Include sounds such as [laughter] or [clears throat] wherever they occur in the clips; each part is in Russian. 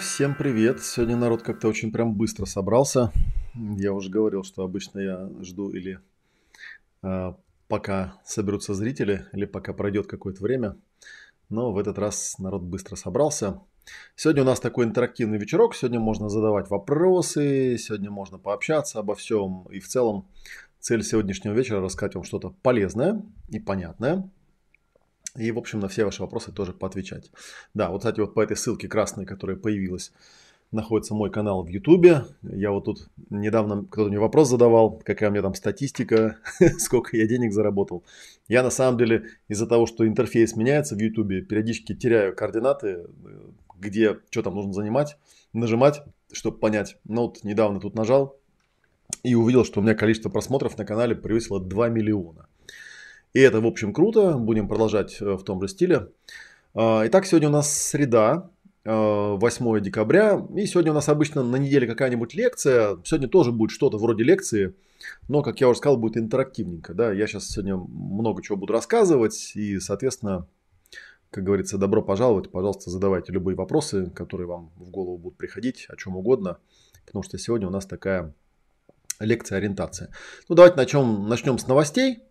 Всем привет. Сегодня народ как-то очень прям быстро собрался. Я уже говорил, что обычно я жду или э, пока соберутся зрители, или пока пройдет какое-то время. Но в этот раз народ быстро собрался. Сегодня у нас такой интерактивный вечерок. Сегодня можно задавать вопросы, сегодня можно пообщаться обо всем. И в целом цель сегодняшнего вечера рассказать вам что-то полезное и понятное. И, в общем, на все ваши вопросы тоже поотвечать. Да, вот, кстати, вот по этой ссылке красной, которая появилась, находится мой канал в Ютубе. Я вот тут недавно кто-то мне вопрос задавал, какая у меня там статистика, [laughs] сколько я денег заработал. Я на самом деле из-за того, что интерфейс меняется в Ютубе, периодически теряю координаты, где что там нужно занимать, нажимать, чтобы понять. Ну вот недавно тут нажал и увидел, что у меня количество просмотров на канале превысило 2 миллиона. И это, в общем, круто. Будем продолжать э, в том же стиле. А, итак, сегодня у нас среда, 8 э, декабря. И сегодня у нас обычно на неделе какая-нибудь лекция. Сегодня тоже будет что-то вроде лекции. Но, как я уже сказал, будет интерактивненько. Да? Я сейчас сегодня много чего буду рассказывать. И, соответственно, как говорится, добро пожаловать. Пожалуйста, задавайте любые вопросы, которые вам в голову будут приходить, о чем угодно. Потому что сегодня у нас такая лекция ориентация. Ну, давайте начнем, начнем с новостей.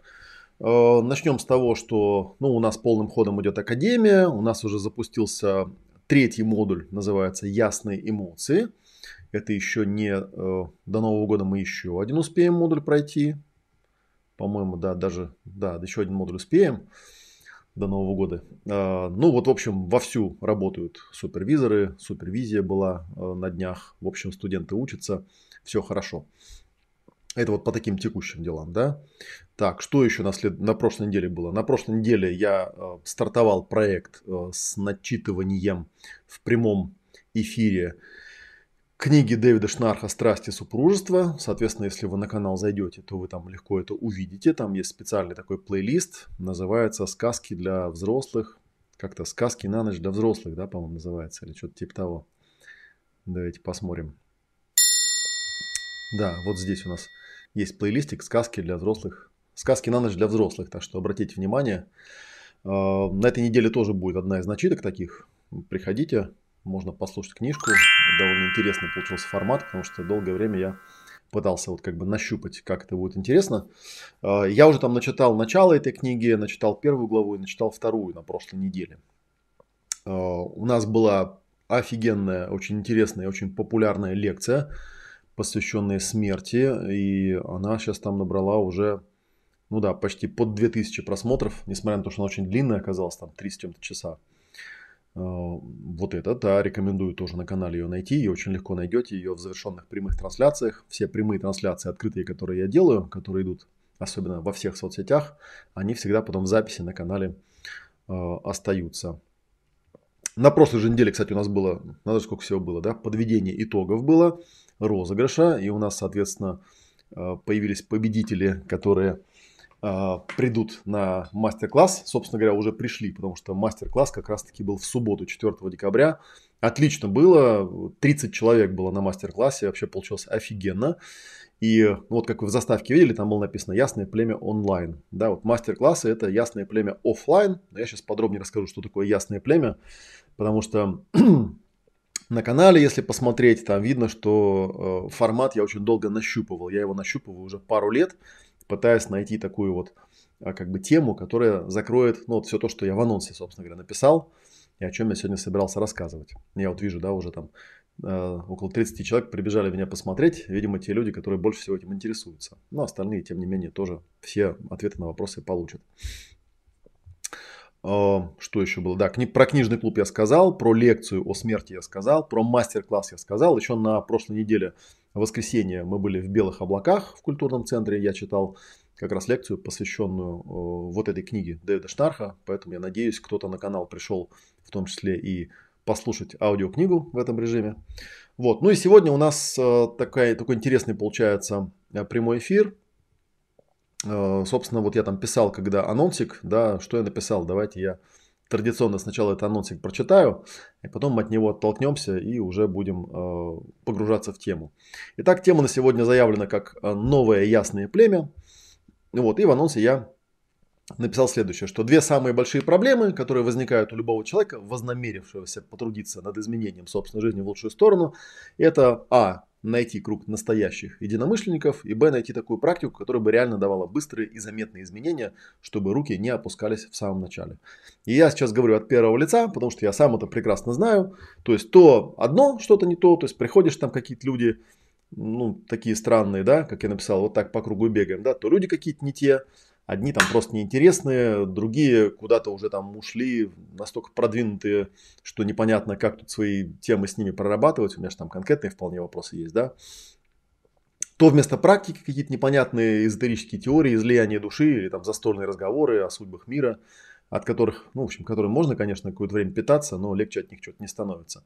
Э, начнем с того, что ну, у нас полным ходом идет Академия, у нас уже запустился третий модуль, называется «Ясные эмоции». Это еще не... Э, до Нового года мы еще один успеем модуль пройти. По-моему, да, даже... Да, еще один модуль успеем до Нового года. Э, ну вот, в общем, вовсю работают супервизоры, супервизия была на днях. В общем, студенты учатся, все хорошо. Это вот по таким текущим делам, да. Так, что еще на, след... на прошлой неделе было? На прошлой неделе я э, стартовал проект э, с начитыванием в прямом эфире книги Дэвида Шнарха «Страсти супружества». Соответственно, если вы на канал зайдете, то вы там легко это увидите. Там есть специальный такой плейлист, называется «Сказки для взрослых». Как-то «Сказки на ночь для взрослых», да, по-моему, называется, или что-то типа того. Давайте посмотрим. Да, вот здесь у нас есть плейлистик «Сказки для взрослых». «Сказки на ночь для взрослых», так что обратите внимание. А, на этой неделе тоже будет одна из начиток таких. Приходите, можно послушать книжку. Довольно интересный получился формат, потому что долгое время я пытался вот как бы нащупать, как это будет интересно. А, я уже там начитал начало этой книги, начитал первую главу и начитал вторую на прошлой неделе. А, у нас была офигенная, очень интересная, очень популярная лекция – посвященные смерти, и она сейчас там набрала уже, ну да, почти под 2000 просмотров, несмотря на то, что она очень длинная оказалась, там 3 с чем-то часа. А, вот это, да, рекомендую тоже на канале ее найти, ее очень легко найдете, ее в завершенных прямых трансляциях. Все прямые трансляции открытые, которые я делаю, которые идут особенно во всех соцсетях, они всегда потом в записи на канале э, остаются. На прошлой же неделе, кстати, у нас было, надо сколько всего было, да, подведение итогов было розыгрыша. И у нас, соответственно, э, появились победители, которые э, придут на мастер-класс. Собственно говоря, уже пришли, потому что мастер-класс как раз-таки был в субботу, 4 декабря. Отлично было, 30 человек было на мастер-классе, вообще получилось офигенно. И ну, вот как вы в заставке видели, там было написано «Ясное племя онлайн». Да, вот мастер-классы – это ясное племя офлайн. Я сейчас подробнее расскажу, что такое ясное племя, потому что [clears throat] на канале, если посмотреть, там видно, что э, формат я очень долго нащупывал. Я его нащупываю уже пару лет, пытаясь найти такую вот э, как бы тему, которая закроет ну, вот все то, что я в анонсе, собственно говоря, написал, и о чем я сегодня собирался рассказывать. Я вот вижу, да, уже там э, около 30 человек прибежали меня посмотреть. Видимо, те люди, которые больше всего этим интересуются. Но остальные, тем не менее, тоже все ответы на вопросы получат. А, что еще было? Да, про книжный клуб я сказал, про лекцию о смерти я сказал, про мастер-класс я сказал. Еще на прошлой неделе, в воскресенье, мы были в Белых облаках в культурном центре. Я читал как раз лекцию, посвященную вот этой книге Дэвида Штарха. Поэтому я надеюсь, кто-то на канал пришел в том числе и послушать аудиокнигу в этом режиме. Вот. Ну и сегодня у нас э, такая, такой интересный получается э, прямой эфир Э, собственно, вот я там писал, когда анонсик, да, что я написал, давайте я традиционно сначала этот анонсик прочитаю, и потом от него оттолкнемся и уже будем э, погружаться в тему. Итак, тема на сегодня заявлена как э, «Новое ясное племя». Вот, и в анонсе я написал следующее, что две самые большие проблемы, которые возникают у любого человека, вознамерившегося потрудиться над изменением собственной жизни в лучшую сторону, это а. Найти круг настоящих единомышленников, и б. найти такую практику, которая бы реально давала быстрые и заметные изменения, чтобы руки не опускались в самом начале. И я сейчас говорю от первого лица, потому что я сам это прекрасно знаю. То есть то одно что-то не то, то есть приходишь там какие-то люди, ну, такие странные, да, как я написал, вот так по кругу бегаем, да, то люди какие-то не те, Одни там просто неинтересные, другие куда-то уже там ушли, настолько продвинутые, что непонятно, как тут свои темы с ними прорабатывать. У меня же там конкретные вполне вопросы есть, да. То вместо практики какие-то непонятные эзотерические теории, излияние души или там застольные разговоры о судьбах мира – от которых, ну, в общем, которым можно, конечно, какое-то время питаться, но легче от них что-то не становится.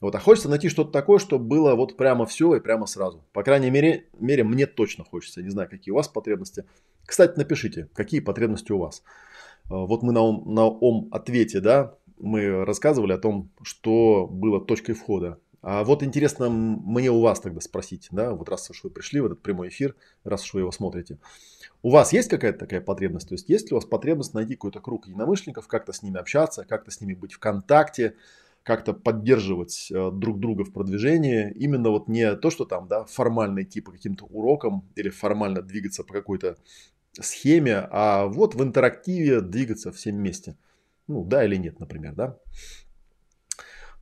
Вот, а хочется найти что-то такое, чтобы было вот прямо все и прямо сразу. По крайней мере, мере, мне точно хочется. Не знаю, какие у вас потребности. Кстати, напишите, какие потребности у вас. А, вот мы на ом, на ом ответе, да, мы рассказывали о том, что было точкой входа. А вот интересно мне у вас тогда спросить, да, вот раз уж вы пришли в этот прямой эфир, раз уж вы его смотрите. У вас есть какая-то такая потребность? То есть есть ли у вас потребность найти какой-то круг единомышленников, как-то с ними общаться, как-то с ними быть в контакте, как-то поддерживать э, друг друга в продвижении. Именно вот не то, что там, да, формально идти по каким-то урокам или формально двигаться по какой-то схеме, а вот в интерактиве двигаться всем вместе. Ну, да или нет, например, да.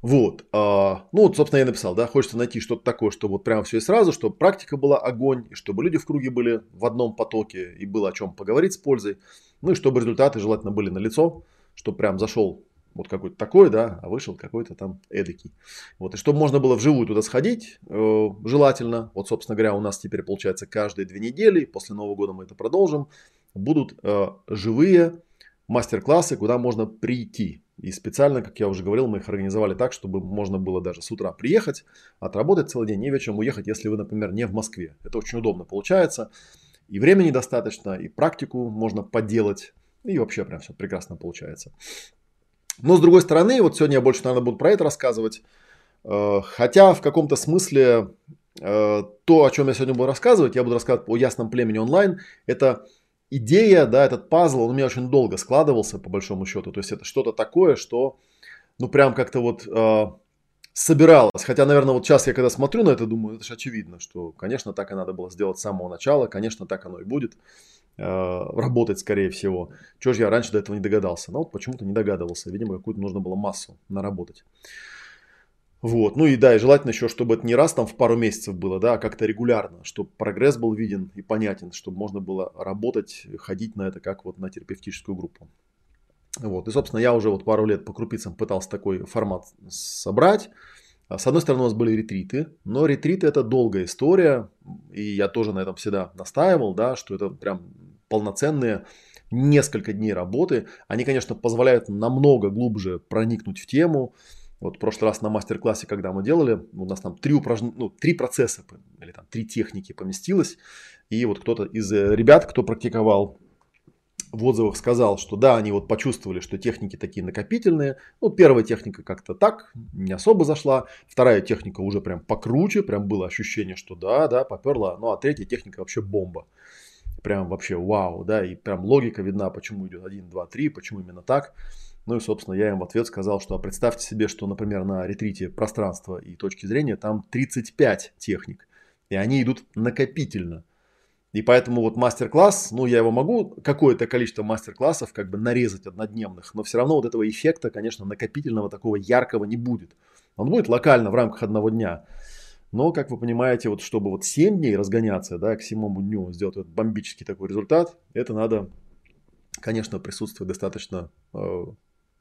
Вот. А, ну, вот, собственно, я написал, да, хочется найти что-то такое, чтобы вот прямо все и сразу, чтобы практика была огонь, и чтобы люди в круге были в одном потоке, и было о чем поговорить с пользой, ну, и чтобы результаты желательно были на лицо, чтобы прям зашел вот какой-то такой, да, а вышел какой-то там эдакий. Вот, и чтобы можно было вживую туда сходить, э, желательно, вот, собственно говоря, у нас теперь получается каждые две недели, после Нового года мы это продолжим, будут э, живые мастер-классы, куда можно прийти. И специально, как я уже говорил, мы их организовали так, чтобы можно было даже с утра приехать, отработать целый день и вечером уехать, если вы, например, не в Москве. Это очень удобно получается. И времени достаточно, и практику можно поделать, и вообще прям все прекрасно получается. Но с другой стороны, вот сегодня я больше, наверное, буду про это рассказывать. Э, хотя в каком-то смысле э, то, о чем я сегодня буду рассказывать, я буду рассказывать о ясном племени онлайн, это идея, да, этот пазл, он у меня очень долго складывался, по большому счету. То есть это что-то такое, что, ну, прям как-то вот собиралось. Хотя, наверное, вот сейчас я когда смотрю на это, думаю, это же очевидно, что, конечно, так и надо было сделать с самого начала, конечно, так оно и будет э, работать, скорее всего. Чего же я раньше до этого не догадался? Ну, вот почему-то не догадывался. Видимо, какую-то нужно было массу наработать. Вот. Ну и да, и желательно еще, чтобы это не раз там в пару месяцев было, да, а как-то регулярно, чтобы прогресс был виден и понятен, чтобы можно было работать, ходить на это как вот на терапевтическую группу. Вот. И, собственно, я уже вот пару лет по крупицам пытался такой формат собрать. А, с одной стороны, у нас были ретриты, но ретриты это долгая история, и я тоже на этом всегда настаивал, да, что это прям полноценные несколько дней работы. Они, конечно, позволяют намного глубже проникнуть в тему, вот в прошлый раз на мастер-классе, когда мы делали, у нас там три, упражнения, ну, три процесса или там три техники поместилось. И вот кто-то из э, ребят, кто практиковал в отзывах сказал, что да, они вот почувствовали, что техники такие накопительные. Ну, первая техника как-то так, не особо зашла. Вторая техника уже прям покруче, прям было ощущение, что да, да, поперла. Ну, а третья техника вообще бомба. Прям вообще вау, да, и прям логика видна, почему идет 1, 2, 3, почему именно так. Ну и, собственно, я им в ответ сказал, что представьте себе, что, например, на ретрите пространства и точки зрения там 35 техник, и они идут накопительно. И поэтому вот мастер-класс, ну я его могу какое-то количество мастер-классов как бы нарезать однодневных, но все равно вот этого эффекта, конечно, накопительного такого яркого не будет. Он будет локально в рамках одного дня. Но, как вы понимаете, вот чтобы вот 7 дней разгоняться, да, к седьмому дню сделать вот бомбический такой результат, это надо, конечно, присутствовать достаточно э,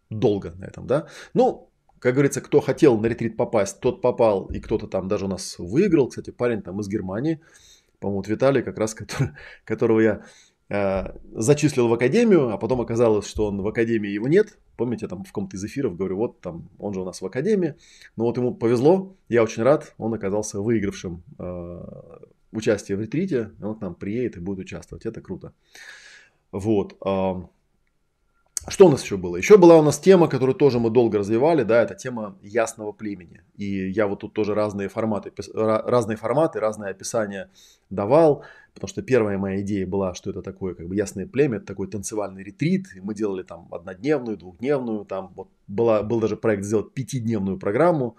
долго на этом, да. Ну, как говорится, кто хотел на ретрит попасть, тот попал, и кто-то там даже у нас выиграл. Кстати, парень там из Германии, по-моему, Виталий, как раз, [laughs] который, которого я э, зачислил в академию, а потом оказалось, что он в академии его нет. Помните, я там в каком-то из эфиров говорю, вот там, он же у нас в академии. Но вот ему повезло, я очень рад, он оказался выигравшим э, участие в ретрите, он к нам приедет и будет участвовать. Это круто. Вот. Что у нас еще было? Еще была у нас тема, которую тоже мы долго развивали, да, это тема ясного племени. И я вот тут тоже разные форматы, разные форматы, разные описания давал, потому что первая моя идея была, что это такое как бы ясное племя, это такой танцевальный ретрит, и мы делали там однодневную, двухдневную, там вот была, был даже проект сделать пятидневную программу,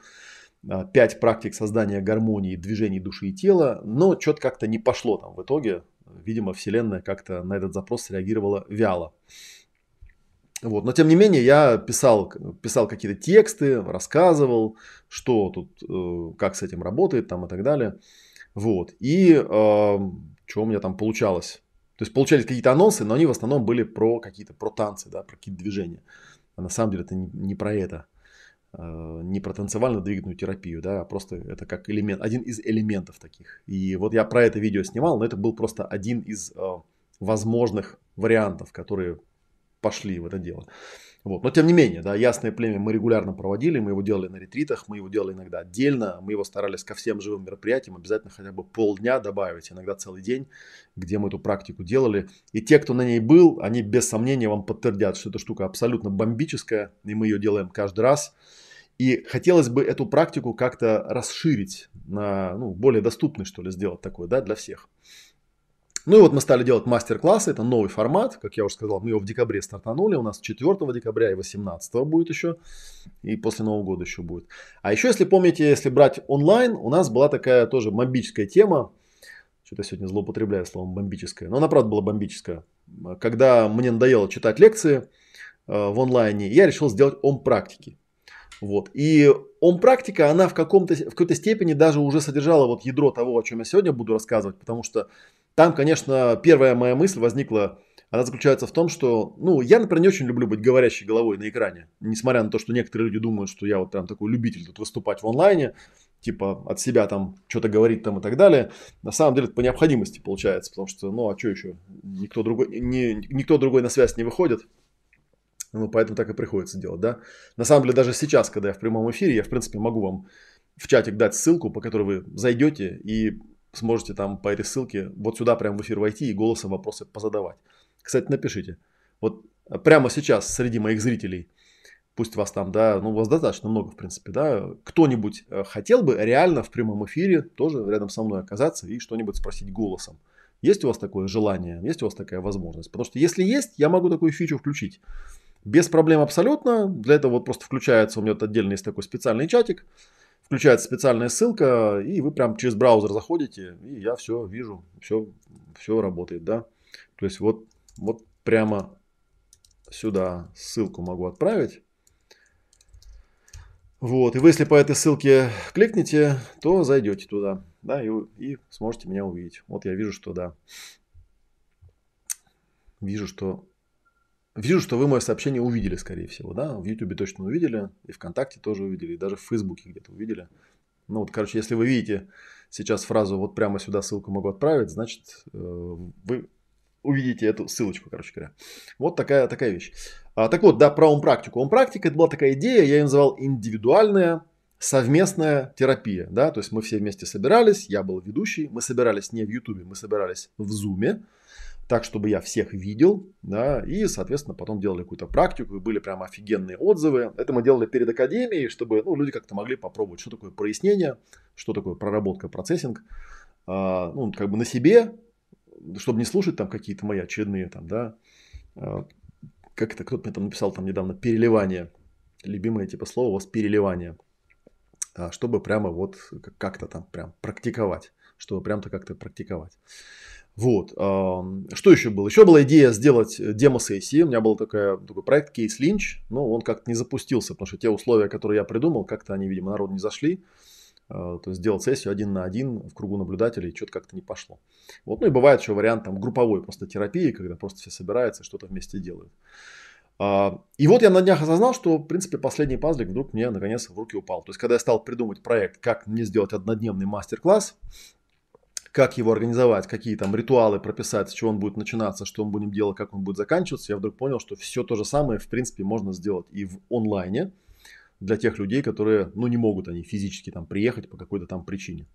а, пять практик создания гармонии, движений души и тела, но что-то как-то не пошло там в итоге, видимо, Вселенная как-то на этот запрос реагировала вяло. Вот. Но тем не менее я писал, писал какие-то тексты, рассказывал, что тут, э, как с этим работает там и так далее. Вот. И э, что у меня там получалось. То есть получались какие-то анонсы, но они в основном были про какие-то про танцы, да, про какие-то движения. А на самом деле это не, не про это. Э, не про танцевально-двигательную терапию, да, а просто это как элемент, один из элементов таких. И вот я про это видео снимал, но это был просто один из э, возможных вариантов, которые пошли в это дело. Вот. Но тем не менее, да, ясное племя мы регулярно проводили, мы его делали на ретритах, мы его делали иногда отдельно, мы его старались ко всем живым мероприятиям обязательно хотя бы полдня добавить, иногда целый день, где мы эту практику делали. И те, кто на ней был, они без сомнения вам подтвердят, что эта штука абсолютно бомбическая, и мы ее делаем каждый раз. И хотелось бы эту практику как-то расширить на ну, более доступный, что ли, сделать такой, да, для всех. Ну и вот мы стали делать мастер-классы, это новый формат, как я уже сказал, мы его в декабре стартанули, у нас 4 декабря и 18 будет еще, и после Нового года еще будет. А еще, если помните, если брать онлайн, у нас была такая тоже бомбическая тема, что-то сегодня злоупотребляю словом бомбическая, но она правда была бомбическая. Когда мне надоело читать лекции э, в онлайне, я решил сделать ом-практики. Вот. И ом-практика, она в, каком-то, в какой-то степени даже уже содержала вот ядро того, о чем я сегодня буду рассказывать, потому что там, конечно, первая моя мысль возникла, она заключается в том, что, ну, я, например, не очень люблю быть говорящей головой на экране, несмотря на то, что некоторые люди думают, что я вот прям такой любитель тут выступать в онлайне, типа от себя там что-то говорить там и так далее. На самом деле это по необходимости получается, потому что, ну, а что еще? Никто другой, не, никто другой на связь не выходит. Ну, поэтому так и приходится делать, да. На самом деле, даже сейчас, когда я в прямом эфире, я, в принципе, могу вам в чатик дать ссылку, по которой вы зайдете и сможете там по этой ссылке вот сюда прямо в эфир войти и голосом вопросы позадавать. Кстати, напишите. Вот прямо сейчас среди моих зрителей, пусть вас там, да, ну, вас достаточно много, в принципе, да, кто-нибудь э, хотел бы реально в прямом эфире тоже рядом со мной оказаться и что-нибудь спросить голосом. Есть у вас такое желание, есть у вас такая возможность? Потому что если есть, я могу такую фичу включить. Без проблем абсолютно. Для этого вот просто включается у меня вот отдельный есть такой специальный чатик включается специальная ссылка, и вы прям через браузер заходите, и я все вижу, все, все работает, да. То есть вот, вот прямо сюда ссылку могу отправить. Вот, и вы если по этой ссылке кликните, то зайдете туда, да, и, и сможете меня увидеть. Вот я вижу, что да. Вижу, что Вижу, что вы мое сообщение увидели, скорее всего, да, в YouTube точно увидели, и ВКонтакте тоже увидели, и даже в Фейсбуке где-то увидели. Ну вот, короче, если вы видите сейчас фразу «вот прямо сюда ссылку могу отправить», значит, э, вы увидите эту ссылочку, короче говоря. Вот такая, такая вещь. А, так вот, да, про ум-практику. Ум-практика – это была такая идея, я ее называл индивидуальная совместная терапия, да, то есть мы все вместе собирались, я был ведущий, мы собирались не в YouTube, мы собирались в Zoom, так, чтобы я всех видел, да, и, соответственно, потом делали какую-то практику, и были прям офигенные отзывы. Это мы делали перед академией, чтобы ну, люди как-то могли попробовать, что такое прояснение, что такое проработка, процессинг, а, ну, как бы на себе, чтобы не слушать там какие-то мои очередные там, да, а, как это кто-то мне там написал там недавно, переливание, любимое типа слово у вас переливание, а, чтобы прямо вот как-то там прям практиковать, чтобы прям-то как-то практиковать. Вот. Что еще было? Еще была идея сделать э, демо-сессии. У меня был такой, такой проект Кейс Линч, но он как-то не запустился, потому что те условия, которые я придумал, как-то они, видимо, народ не зашли. А, то есть сделать сессию один на один в кругу наблюдателей, что-то как-то не пошло. Вот. Ну и бывает еще вариант там групповой просто терапии, когда просто все собираются и что-то вместе делают. А, и вот я на днях осознал, что, в принципе, последний пазлик вдруг мне наконец в руки упал. То есть, когда я стал придумывать проект, как мне сделать однодневный мастер-класс, как его организовать, какие там ритуалы прописать, с чего он будет начинаться, что мы будем делать, как он будет заканчиваться, я вдруг понял, что все то же самое, в принципе, можно сделать и в онлайне для тех людей, которые, ну, не могут они физически там приехать по какой-то там причине.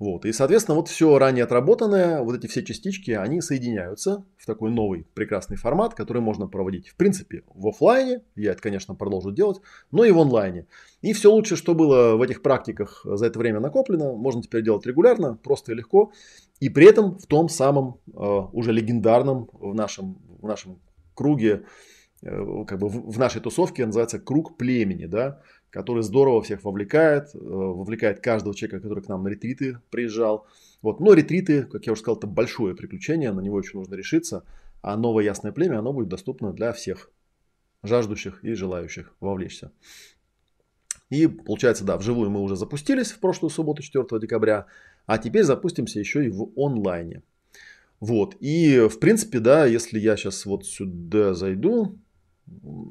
Вот. И, соответственно, вот все ранее отработанное, вот эти все частички, они соединяются в такой новый прекрасный формат, который можно проводить, в принципе, в офлайне, я это, конечно, продолжу делать, но и в онлайне. И все лучше, что было в этих практиках за это время накоплено, можно теперь делать регулярно, просто и легко, и при этом в том самом э, уже легендарном в нашем, в нашем круге, э, как бы в, в нашей тусовке называется круг племени, да, который здорово всех вовлекает, э, вовлекает каждого человека, который к нам на ретриты приезжал. Вот. Но ретриты, как я уже сказал, это большое приключение, на него еще нужно решиться. А новое ясное племя, оно будет доступно для всех жаждущих и желающих вовлечься. И получается, да, вживую мы уже запустились в прошлую субботу, 4 декабря, а теперь запустимся еще и в онлайне. Вот, и в принципе, да, если я сейчас вот сюда зайду,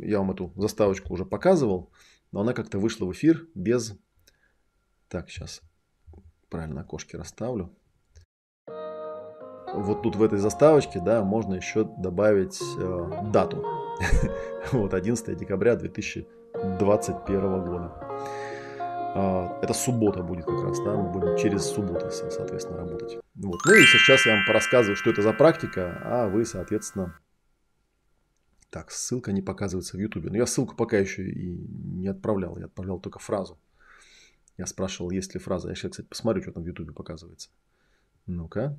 я вам эту заставочку уже показывал, но она как-то вышла в эфир без... Так, сейчас правильно окошки расставлю. Вот тут в этой заставочке, да, можно еще добавить э, дату. [laughs] вот 11 декабря 2021 года. Э, это суббота будет как раз, да, мы будем через субботу, соответственно, работать. Вот. Ну и сейчас я вам порассказываю, что это за практика, а вы, соответственно, так, ссылка не показывается в Ютубе. Но я ссылку пока еще и не отправлял. Я отправлял только фразу. Я спрашивал, есть ли фраза. Я сейчас, кстати, посмотрю, что там в Ютубе показывается. Ну-ка.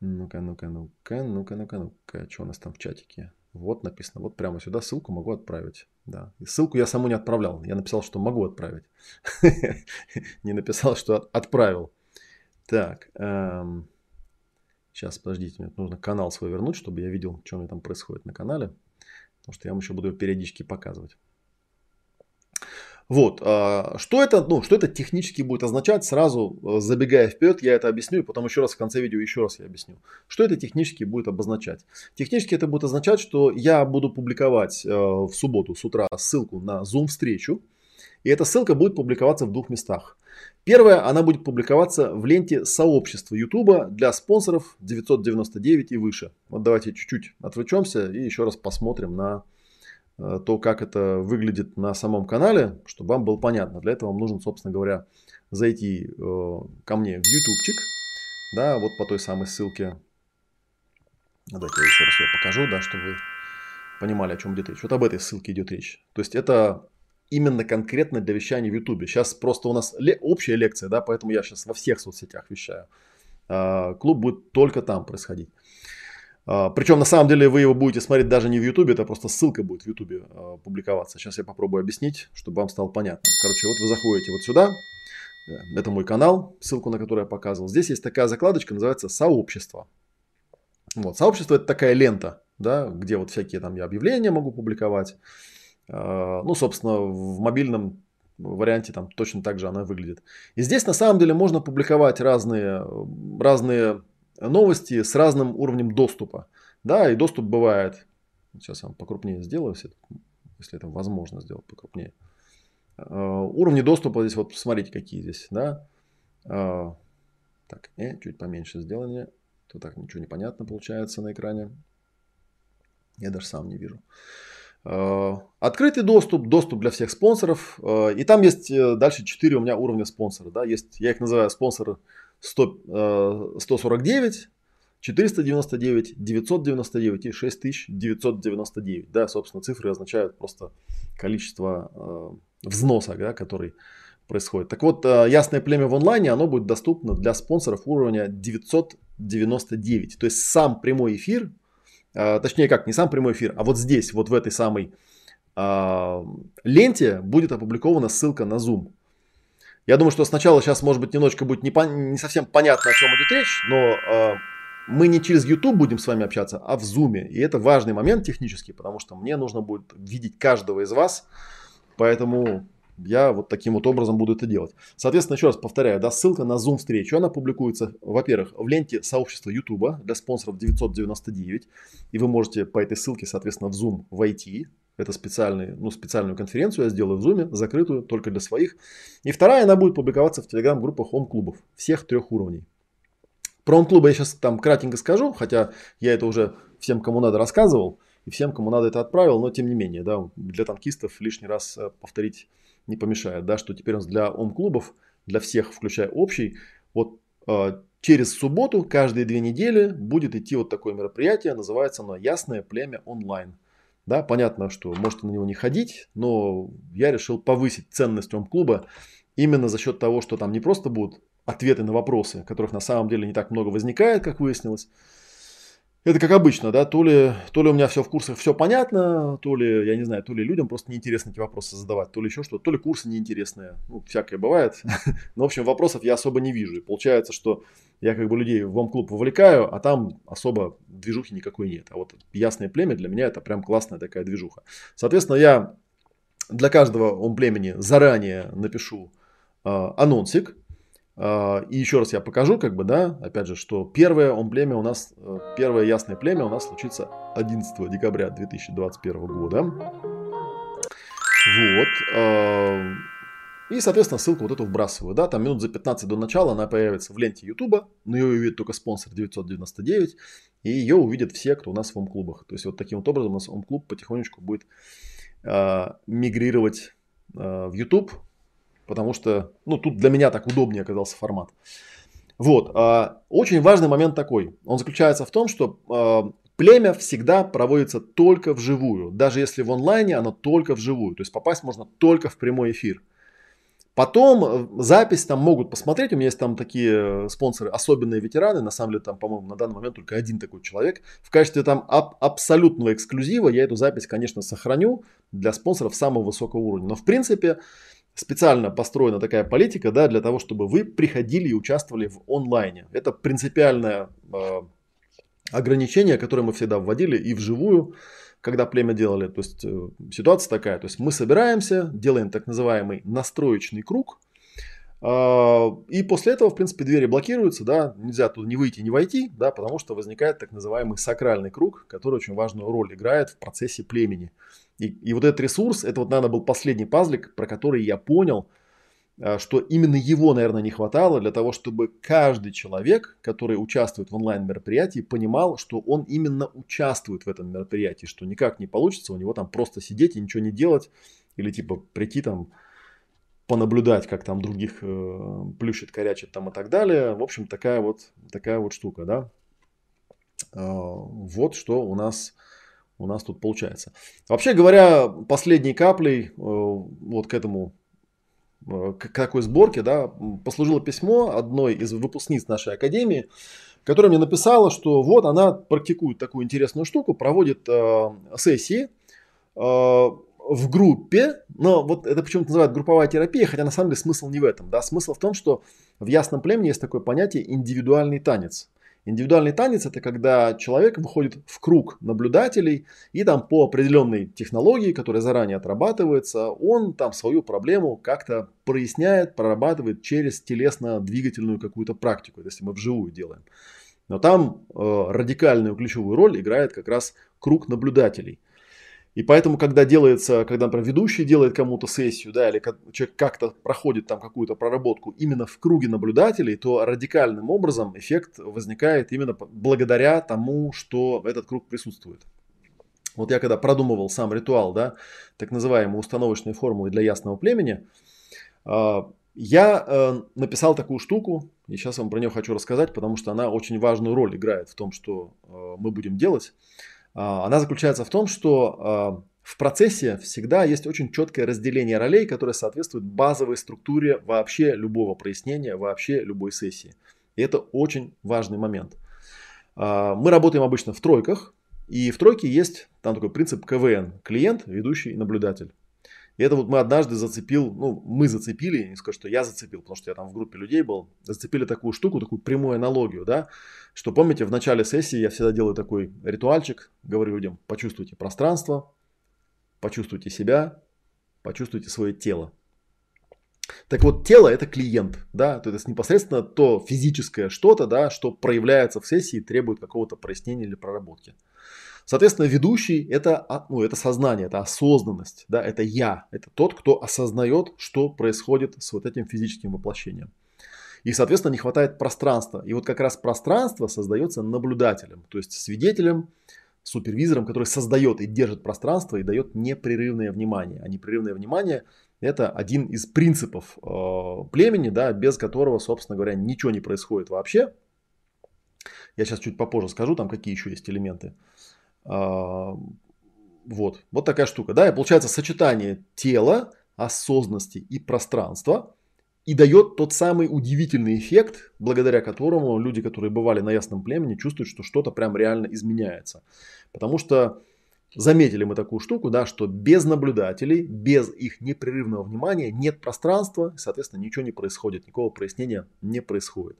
Ну-ка, ну-ка, ну-ка, ну-ка, ну-ка, ну-ка. Что у нас там в чатике? Вот написано. Вот прямо сюда ссылку могу отправить. Да. И ссылку я саму не отправлял. Я написал, что могу отправить. [laughs] Не написал, что отправил. Так. Эм, Сейчас, подождите, мне нужно канал свой вернуть, чтобы я видел, что у меня там происходит на канале. Потому что я вам еще буду периодически показывать. Вот, а, что это, ну, что это технически будет означать, сразу э, забегая вперед, я это объясню, и потом еще раз в конце видео еще раз я объясню. Что это технически будет обозначать? Технически это будет означать, что я буду публиковать э, в субботу с утра ссылку на Zoom встречу, и эта ссылка будет публиковаться в двух местах. Первая, она будет публиковаться в ленте сообщества YouTube для спонсоров 999 и выше. Вот давайте чуть-чуть отвлечемся и еще раз посмотрим на э, то, как это выглядит на самом канале, чтобы вам было понятно. Для этого вам нужно, собственно говоря, зайти э, ко мне в ютубчик, да, вот по той самой ссылке. Давайте я еще раз ее покажу, да, чтобы вы понимали, о чем идет речь. Вот об этой ссылке идет речь. То есть это именно конкретно для вещания в Ютубе. Сейчас просто у нас ле- общая лекция, да, поэтому я сейчас во всех соцсетях вещаю. А, клуб будет только там происходить. А, причем на самом деле вы его будете смотреть даже не в Ютубе, это просто ссылка будет в Ютубе а, публиковаться. Сейчас я попробую объяснить, чтобы вам стало понятно. Короче, вот вы заходите вот сюда, э, это мой канал, ссылку на который я показывал. Здесь есть такая закладочка, называется «Сообщество». Вот, сообщество это такая лента, да, где вот всякие там я объявления могу публиковать, ну, собственно, в мобильном варианте там точно так же она выглядит. И здесь на самом деле можно публиковать разные, разные новости с разным уровнем доступа. Да, и доступ бывает. Сейчас я вам покрупнее сделаю, если это возможно сделать покрупнее. А, уровни доступа здесь вот смотрите какие здесь, да. А, так, э, чуть поменьше сделание. То так ничего не понятно получается на экране. Я даже сам не вижу. Э, открытый доступ, доступ для всех спонсоров. Э, и там есть э, дальше 4 у меня уровня спонсора. Да? Есть, я их называю спонсоры 100, 149, 499, 999 и 6999. Да, собственно, цифры означают просто количество взноса, да, который происходит. Так вот, ясное племя в онлайне, оно будет доступно для спонсоров уровня 999. То есть сам прямой эфир а, точнее как, не сам прямой эфир, а вот здесь, вот в этой самой э, ленте будет опубликована ссылка на Zoom. Я думаю, что сначала сейчас, может быть, немножечко будет не, по, не совсем понятно, о чем идет речь, но э, мы не через YouTube будем с вами общаться, а в Zoom. И это важный момент технический, потому что мне нужно будет видеть каждого из вас. Поэтому я вот таким вот образом буду это делать. Соответственно, еще раз повторяю, да, ссылка на Zoom встречу, она публикуется, во-первых, в ленте сообщества YouTube для спонсоров 999, и вы можете по этой ссылке, соответственно, в Zoom войти, это специальный, ну, специальную конференцию я сделаю в Zoom, закрытую только для своих. И вторая, она будет публиковаться в телеграм-группах ом-клубов всех трех уровней. Про ом-клубы я сейчас там кратенько скажу, хотя я это уже всем, кому надо, рассказывал, и всем, кому надо, это отправил, но тем не менее, да, для танкистов лишний раз э, повторить не помешает, да, что теперь у нас для ОМ-клубов для всех, включая общий, вот э, через субботу каждые две недели будет идти вот такое мероприятие, называется оно «Ясное племя онлайн». Да, понятно, что можете на него не ходить, но я решил повысить ценность ом-клуба именно за счет того, что там не просто будут ответы на вопросы, которых на самом деле не так много возникает, как выяснилось, это как обычно, да, то ли, то ли у меня все в курсах все понятно, то ли, я не знаю, то ли людям просто неинтересно эти вопросы задавать, то ли еще что-то, то ли курсы неинтересные, ну, всякое бывает. [laughs] Но, в общем, вопросов я особо не вижу. И получается, что я как бы людей в вам-клуб вовлекаю, а там особо движухи никакой нет. А вот ясное племя для меня это прям классная такая движуха. Соответственно, я для каждого ом племени заранее напишу э, анонсик, и еще раз я покажу, как бы, да, опять же, что первое он племя у нас, э, первое ясное племя у нас случится 11 декабря 2021 года. Вот. А, и, соответственно, ссылку вот эту вбрасываю, да, там минут за 15 до начала она появится в ленте Ютуба, но ее увидит только спонсор 999, и ее увидят все, кто у нас в ом-клубах. То есть вот таким вот образом у нас ом-клуб потихонечку будет э, мигрировать э, в YouTube, потому что, ну, тут для меня так удобнее оказался формат. Вот, э, очень важный момент такой. Он заключается в том, что э, племя всегда проводится только вживую. Даже если в онлайне, оно только вживую. То есть попасть можно только в прямой эфир. Потом э, запись там могут посмотреть. У меня есть там такие спонсоры, особенные ветераны. На самом деле там, по-моему, на данный момент только один такой человек. В качестве там аб- абсолютного эксклюзива я эту запись, конечно, сохраню для спонсоров самого высокого уровня. Но в принципе специально построена такая политика, да, для того, чтобы вы приходили и участвовали в онлайне. Это принципиальное э, ограничение, которое мы всегда вводили и вживую, когда племя делали. То есть э, ситуация такая, то есть мы собираемся, делаем так называемый настроечный круг, э, и после этого, в принципе, двери блокируются, да, нельзя туда не выйти, не войти, да, потому что возникает так называемый сакральный круг, который очень важную роль играет в процессе племени. И, и вот этот ресурс, это вот, наверное, был последний пазлик, про который я понял, э, что именно его, наверное, не хватало для того, чтобы каждый человек, который участвует в онлайн-мероприятии, понимал, что он именно участвует в этом мероприятии, что никак не получится у него там просто сидеть и ничего не делать, или типа прийти там понаблюдать, как там других э, плющит, корячит там и так далее. В общем, такая вот, такая вот штука, да. Э, вот что у нас у нас тут получается. Вообще говоря, последней каплей э, вот к этому э, к такой сборке, да, послужило письмо одной из выпускниц нашей академии, которая мне написала, что вот она практикует такую интересную штуку, проводит э, сессии э, в группе, но вот это почему-то называют групповая терапия, хотя на самом деле смысл не в этом, да, смысл в том, что в ясном племени есть такое понятие индивидуальный танец. Индивидуальный танец это когда человек выходит в круг наблюдателей и там по определенной технологии, которая заранее отрабатывается, он там свою проблему как-то проясняет, прорабатывает через телесно-двигательную какую-то практику, если мы вживую делаем. Но там э, радикальную ключевую роль играет как раз круг наблюдателей – и поэтому, когда делается, когда, например, ведущий делает кому-то сессию, да, или человек как-то проходит там какую-то проработку именно в круге наблюдателей, то радикальным образом эффект возникает именно благодаря тому, что этот круг присутствует. Вот я когда продумывал сам ритуал, да, так называемые установочные формулы для ясного племени, а, я э, написал такую штуку, и сейчас вам про нее хочу рассказать, потому что она очень важную роль играет в том, что э, мы будем делать. А, она заключается в том, что а, в процессе всегда есть очень четкое разделение ролей, которое соответствует базовой структуре вообще любого прояснения, вообще любой сессии. И это очень важный момент. А, мы работаем обычно в тройках, и в тройке есть там такой принцип КВН – клиент, ведущий, наблюдатель. И это вот мы однажды зацепил, ну, мы зацепили, не скажу, что я зацепил, потому что я там в группе людей был, зацепили такую штуку, такую прямую аналогию, да, что помните, в начале сессии я всегда делаю такой ритуальчик, говорю людям, почувствуйте пространство, почувствуйте себя, почувствуйте свое тело. Так вот, тело это клиент, да, то есть непосредственно то физическое что-то, да, что проявляется в сессии и требует какого-то прояснения или проработки. Соответственно, ведущий это, а, ну, это сознание, это осознанность, да, это я, это тот, кто осознает, что происходит с вот этим физическим воплощением. И, соответственно, не хватает пространства. И вот как раз пространство создается наблюдателем, то есть свидетелем, супервизором, который создает и держит пространство и дает непрерывное внимание. А непрерывное внимание это один из принципов э, племени, да, без которого, собственно говоря, ничего не происходит вообще. Я сейчас чуть попозже скажу, там какие еще есть элементы. Э, вот, вот такая штука, да, и получается сочетание тела, осознанности и пространства и дает тот самый удивительный эффект, благодаря которому люди, которые бывали на ясном племени, чувствуют, что что-то прям реально изменяется. Потому что заметили мы такую штуку, да, что без наблюдателей, без их непрерывного внимания нет пространства, соответственно, ничего не происходит, никакого прояснения не происходит.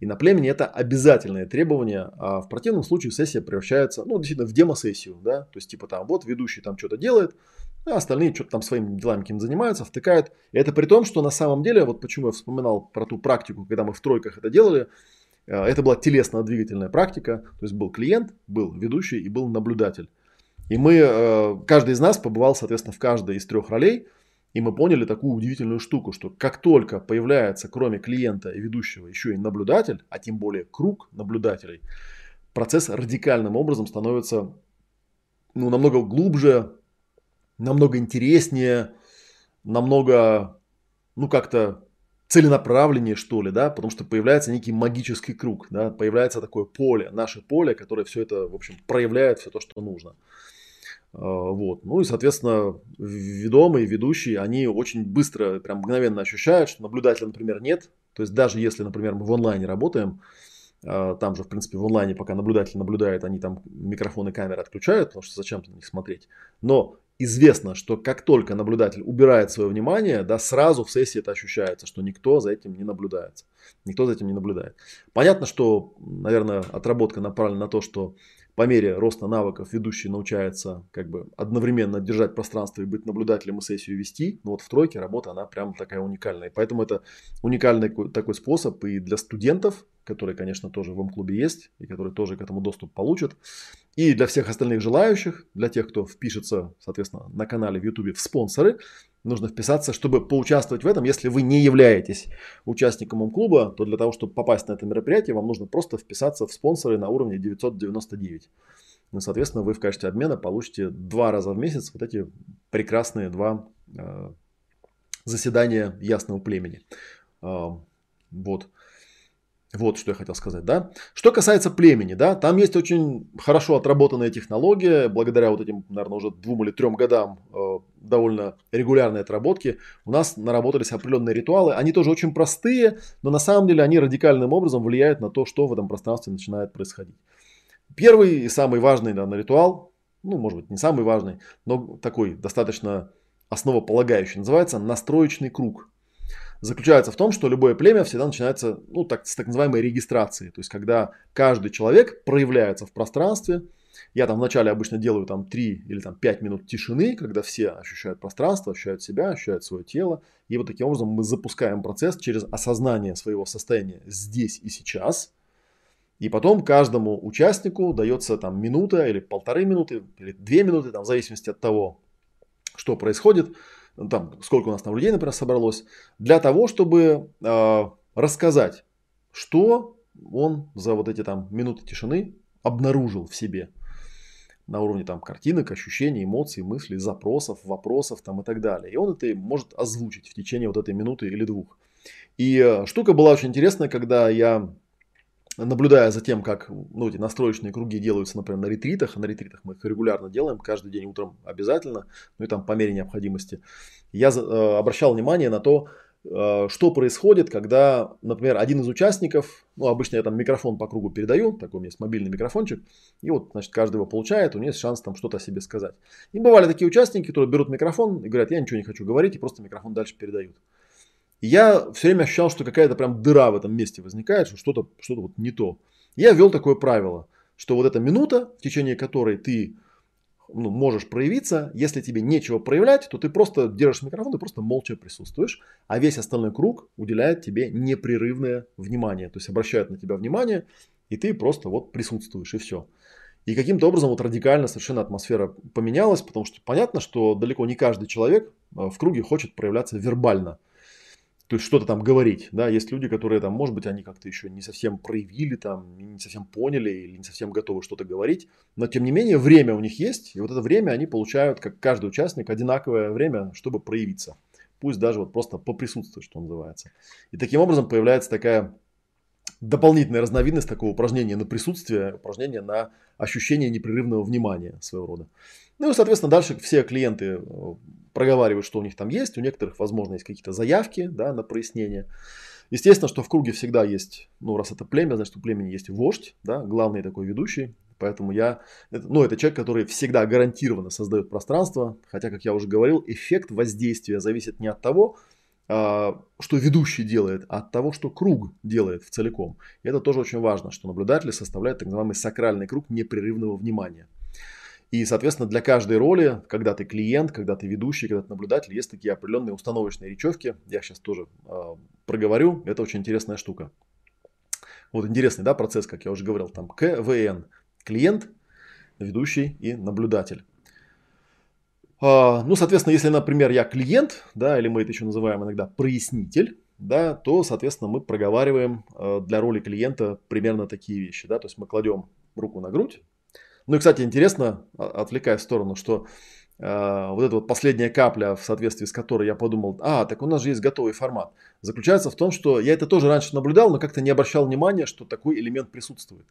И на племени это обязательное требование, а в противном случае сессия превращается, ну, действительно, в демосессию, да, то есть, типа там, вот ведущий там что-то делает, а остальные что-то там своими делами каким занимаются, втыкают. И это при том, что на самом деле, вот почему я вспоминал про ту практику, когда мы в тройках это делали, э, это была телесно-двигательная практика, то есть был клиент, был ведущий и был наблюдатель. И мы, э, каждый из нас побывал, соответственно, в каждой из трех ролей, и мы поняли такую удивительную штуку, что как только появляется, кроме клиента и ведущего, еще и наблюдатель, а тем более круг наблюдателей, процесс радикальным образом становится ну, намного глубже, намного интереснее, намного, ну, как-то целенаправленнее, что ли, да, потому что появляется некий магический круг, да, появляется такое поле, наше поле, которое все это, в общем, проявляет все то, что нужно. А, вот. Ну и, соответственно, ведомые, ведущие, они очень быстро, прям мгновенно ощущают, что наблюдателя, например, нет. То есть даже если, например, мы в онлайне работаем, а, там же, в принципе, в онлайне, пока наблюдатель наблюдает, они там микрофоны, камеры отключают, потому что зачем на них смотреть. Но известно, что как только наблюдатель убирает свое внимание, да, сразу в сессии это ощущается, что никто за этим не наблюдается. Никто за этим не наблюдает. Понятно, что, наверное, отработка направлена на то, что по мере роста навыков ведущий научается как бы одновременно держать пространство и быть наблюдателем и сессию вести. Но вот в тройке работа, она прям такая уникальная. И поэтому это уникальный такой способ и для студентов, которые, конечно, тоже в М-клубе есть, и которые тоже к этому доступ получат. И для всех остальных желающих, для тех, кто впишется, соответственно, на канале в YouTube в спонсоры, нужно вписаться, чтобы поучаствовать в этом. Если вы не являетесь участником клуба, то для того, чтобы попасть на это мероприятие, вам нужно просто вписаться в спонсоры на уровне 999. Ну, соответственно, вы в качестве обмена получите два раза в месяц вот эти прекрасные два э, заседания ясного племени. Э, вот. Вот что я хотел сказать, да. Что касается племени, да, там есть очень хорошо отработанная технология, благодаря вот этим, наверное, уже двум или трем годам э, довольно регулярной отработки, у нас наработались определенные ритуалы. Они тоже очень простые, но на самом деле они радикальным образом влияют на то, что в этом пространстве начинает происходить. Первый и самый важный, наверное, ритуал, ну, может быть, не самый важный, но такой достаточно основополагающий, называется настроечный круг заключается в том, что любое племя всегда начинается ну, так, с так называемой регистрации. То есть, когда каждый человек проявляется в пространстве, я там вначале обычно делаю там 3 или там 5 минут тишины, когда все ощущают пространство, ощущают себя, ощущают свое тело. И вот таким образом мы запускаем процесс через осознание своего состояния здесь и сейчас. И потом каждому участнику дается там минута или полторы минуты, или две минуты, там, в зависимости от того, что происходит, там, сколько у нас там людей, например, собралось, для того, чтобы э, рассказать, что он за вот эти там минуты тишины обнаружил в себе на уровне там картинок, ощущений, эмоций, мыслей, запросов, вопросов там и так далее. И он это может озвучить в течение вот этой минуты или двух. И э, штука была очень интересная, когда я наблюдая за тем, как ну, эти настроечные круги делаются, например, на ретритах, а на ретритах мы их регулярно делаем, каждый день утром обязательно, ну и там по мере необходимости, я э, обращал внимание на то, э, что происходит, когда, например, один из участников, ну, обычно я там микрофон по кругу передаю, такой у меня есть мобильный микрофончик, и вот, значит, каждый его получает, у него есть шанс там что-то о себе сказать. И бывали такие участники, которые берут микрофон и говорят, я ничего не хочу говорить, и просто микрофон дальше передают я все время ощущал, что какая-то прям дыра в этом месте возникает, что что-то что вот не то. Я ввел такое правило, что вот эта минута, в течение которой ты ну, можешь проявиться, если тебе нечего проявлять, то ты просто держишь микрофон, ты просто молча присутствуешь, а весь остальной круг уделяет тебе непрерывное внимание, то есть обращает на тебя внимание, и ты просто вот присутствуешь, и все. И каким-то образом вот радикально совершенно атмосфера поменялась, потому что понятно, что далеко не каждый человек э, в круге хочет проявляться вербально то есть что-то там говорить, да, есть люди, которые там, может быть, они как-то еще не совсем проявили там, не совсем поняли или не совсем готовы что-то говорить, но тем не менее время у них есть, и вот это время они получают, как каждый участник, одинаковое время, чтобы проявиться. пусть даже вот просто поприсутствовать, что называется. И таким образом появляется такая дополнительная разновидность такого упражнения на присутствие, упражнение на ощущение непрерывного внимания своего рода. Ну и, соответственно, дальше все клиенты проговаривают, что у них там есть. У некоторых, возможно, есть какие-то заявки да, на прояснение. Естественно, что в круге всегда есть, ну, раз это племя, значит, у племени есть вождь, да, главный такой ведущий. Поэтому я, ну, это человек, который всегда гарантированно создает пространство. Хотя, как я уже говорил, эффект воздействия зависит не от того, а, что ведущий делает, а от того, что круг делает в целиком. И это тоже очень важно, что наблюдатели составляют так называемый сакральный круг непрерывного внимания. И, соответственно, для каждой роли, когда ты клиент, когда ты ведущий, когда ты наблюдатель, есть такие определенные установочные речевки. Я сейчас тоже э, проговорю. Это очень интересная штука. Вот интересный да, процесс, как я уже говорил, там КВН. Клиент, ведущий и наблюдатель. А, ну, соответственно, если, например, я клиент, да, или мы это еще называем иногда прояснитель, да, то, соответственно, мы проговариваем э, для роли клиента примерно такие вещи. Да, то есть мы кладем руку на грудь. Ну и, кстати, интересно, отвлекая в сторону, что э, вот эта вот последняя капля, в соответствии с которой я подумал, а, так у нас же есть готовый формат, заключается в том, что я это тоже раньше наблюдал, но как-то не обращал внимания, что такой элемент присутствует.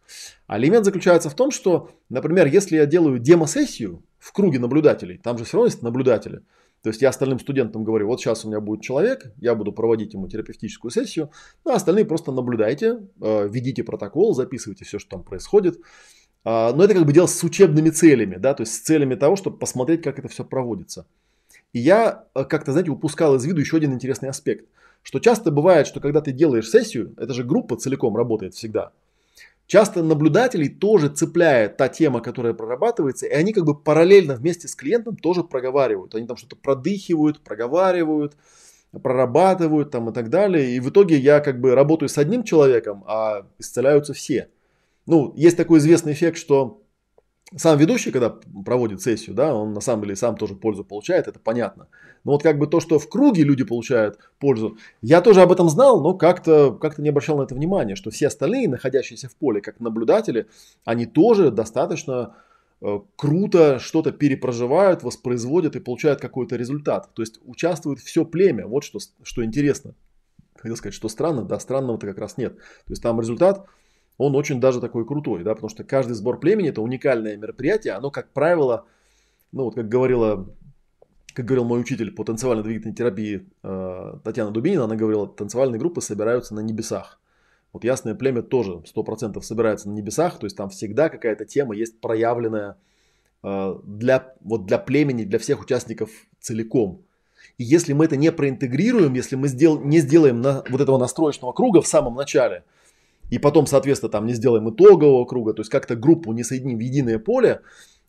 А элемент заключается в том, что, например, если я делаю демо-сессию, в круге наблюдателей. Там же все равно есть наблюдатели. То есть я остальным студентам говорю, вот сейчас у меня будет человек, я буду проводить ему терапевтическую сессию, ну, а остальные просто наблюдайте, э, ведите протокол, записывайте все, что там происходит. А, но это как бы дело с учебными целями, да, то есть с целями того, чтобы посмотреть, как это все проводится. И я э, как-то, знаете, упускал из виду еще один интересный аспект, что часто бывает, что когда ты делаешь сессию, это же группа целиком работает всегда – Часто наблюдателей тоже цепляет та тема, которая прорабатывается, и они как бы параллельно вместе с клиентом тоже проговаривают. Они там что-то продыхивают, проговаривают, прорабатывают там и так далее. И в итоге я как бы работаю с одним человеком, а исцеляются все. Ну, есть такой известный эффект, что сам ведущий, когда проводит сессию, да, он на самом деле сам тоже пользу получает, это понятно. Но вот как бы то, что в круге люди получают пользу, я тоже об этом знал, но как-то как не обращал на это внимания, что все остальные, находящиеся в поле, как наблюдатели, они тоже достаточно э, круто что-то перепроживают, воспроизводят и получают какой-то результат. То есть участвует все племя, вот что, что интересно. Хотел сказать, что странно, да, странного-то как раз нет. То есть там результат он очень даже такой крутой, да, потому что каждый сбор племени это уникальное мероприятие, оно, как правило, ну вот как говорила, как говорил мой учитель по танцевально-двигательной терапии э, Татьяна Дубинина, она говорила, танцевальные группы собираются на небесах. Вот ясное племя тоже 100% собирается на небесах, то есть там всегда какая-то тема есть проявленная э, для, вот для племени, для всех участников целиком. И если мы это не проинтегрируем, если мы сдел, не сделаем на, вот этого настроечного круга в самом начале – и потом, соответственно, там не сделаем итогового круга, то есть как-то группу не соединим в единое поле,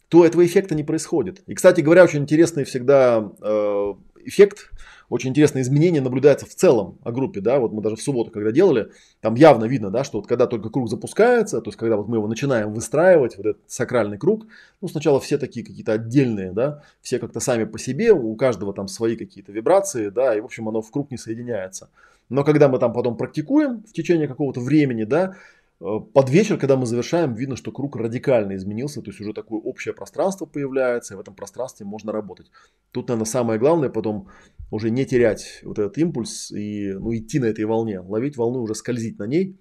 то этого эффекта не происходит. И, кстати говоря, очень интересный всегда э, эффект, очень интересное изменение наблюдается в целом о группе, да, вот мы даже в субботу, когда делали, там явно видно, да, что вот когда только круг запускается, то есть когда вот мы его начинаем выстраивать, вот этот сакральный круг, ну сначала все такие какие-то отдельные, да, все как-то сами по себе, у каждого там свои какие-то вибрации, да, и в общем оно в круг не соединяется. Но когда мы там потом практикуем в течение какого-то времени, да, э, под вечер, когда мы завершаем, видно, что круг радикально изменился, то есть уже такое общее пространство появляется, и в этом пространстве можно работать. Тут, наверное, самое главное потом уже не терять вот этот импульс и ну, идти на этой волне, ловить волну, уже скользить на ней.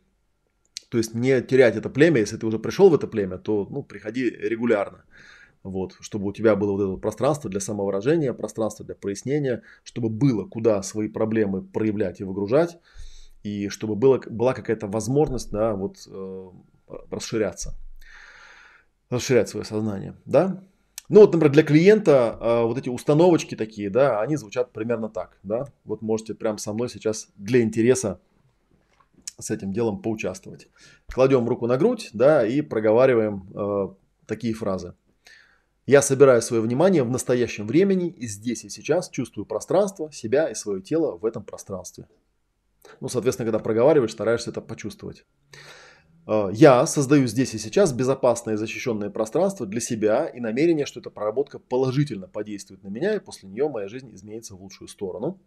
То есть не терять это племя, если ты уже пришел в это племя, то ну, приходи регулярно вот, чтобы у тебя было вот это пространство для самовыражения, пространство для прояснения, чтобы было куда свои проблемы проявлять и выгружать, и чтобы было, была какая-то возможность, да, вот, э, расширяться, расширять свое сознание, да. Ну вот, например, для клиента э, вот эти установочки такие, да, они звучат примерно так, да. Вот можете прямо со мной сейчас для интереса с этим делом поучаствовать. Кладем руку на грудь, да, и проговариваем э, такие фразы. Я собираю свое внимание в настоящем времени и здесь и сейчас чувствую пространство, себя и свое тело в этом пространстве. Ну, соответственно, когда проговариваешь, стараешься это почувствовать. А, я создаю здесь и сейчас безопасное и защищенное пространство для себя и намерение, что эта проработка положительно подействует на меня, и после нее моя жизнь изменится в лучшую сторону.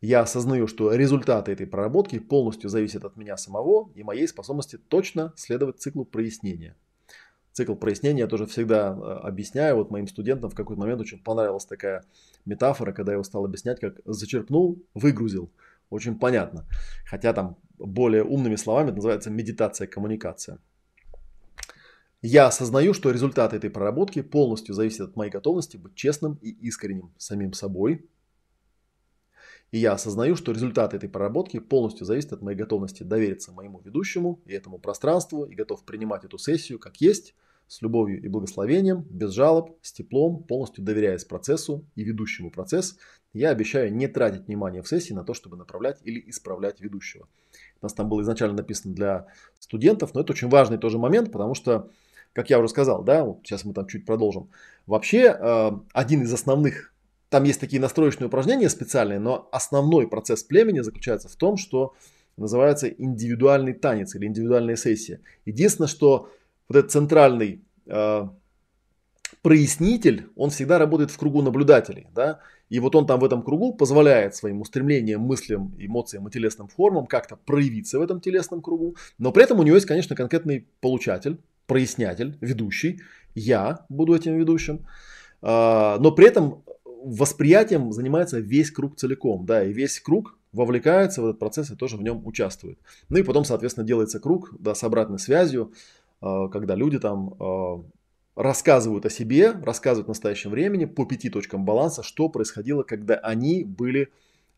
Я осознаю, что результаты этой проработки полностью зависят от меня самого и моей способности точно следовать циклу прояснения – цикл прояснения я тоже всегда э, объясняю. Вот моим студентам в какой-то момент очень понравилась такая метафора, когда я его стал объяснять, как зачерпнул, выгрузил. Очень понятно. Хотя там более умными словами это называется медитация, коммуникация. Я осознаю, что результат этой проработки полностью зависит от моей готовности быть честным и искренним самим собой. И я осознаю, что результат этой проработки полностью зависит от моей готовности довериться моему ведущему и этому пространству, и готов принимать эту сессию как есть, с любовью и благословением, без жалоб, с теплом, полностью доверяясь процессу и ведущему процесс. Я обещаю не тратить внимание в сессии на то, чтобы направлять или исправлять ведущего. У нас там было изначально написано для студентов, но это очень важный тоже момент, потому что как я уже сказал, да, вот сейчас мы там чуть продолжим. Вообще, э, один из основных, там есть такие настроечные упражнения специальные, но основной процесс племени заключается в том, что называется индивидуальный танец или индивидуальная сессия. Единственное, что вот этот центральный э, прояснитель, он всегда работает в кругу наблюдателей, да, и вот он там в этом кругу позволяет своим устремлениям, мыслям, эмоциям и телесным формам как-то проявиться в этом телесном кругу, но при этом у него есть, конечно, конкретный получатель, прояснятель, ведущий. Я буду этим ведущим. А, но при этом восприятием занимается весь круг целиком. Да, и весь круг вовлекается в этот процесс и тоже в нем участвует. Ну и потом, соответственно, делается круг да, с обратной связью, когда люди там а, рассказывают о себе, рассказывают в настоящем времени по пяти точкам баланса, что происходило, когда они были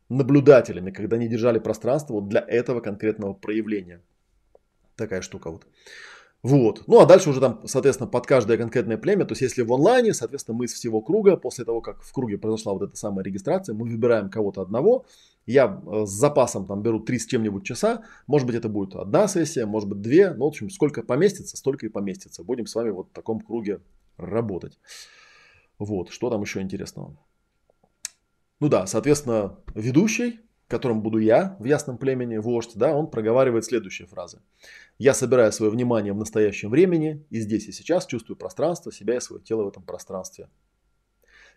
наблюдателями, когда они держали пространство вот для этого конкретного проявления. Такая штука вот. Вот. Ну а дальше уже там, соответственно, под каждое конкретное племя, то есть если в онлайне, соответственно, мы из всего круга, после того, как в круге произошла вот эта самая регистрация, мы выбираем кого-то одного, я э, с запасом там беру 3 с чем-нибудь часа, может быть это будет одна сессия, может быть две, ну в общем сколько поместится, столько и поместится. Будем с вами вот в таком круге работать. Вот, что там еще интересного? Ну да, соответственно, ведущий, которым буду я в ясном племени, вождь, да, он проговаривает следующие фразы. Я собираю свое внимание в настоящем времени, и здесь и сейчас чувствую пространство, себя и свое тело в этом пространстве.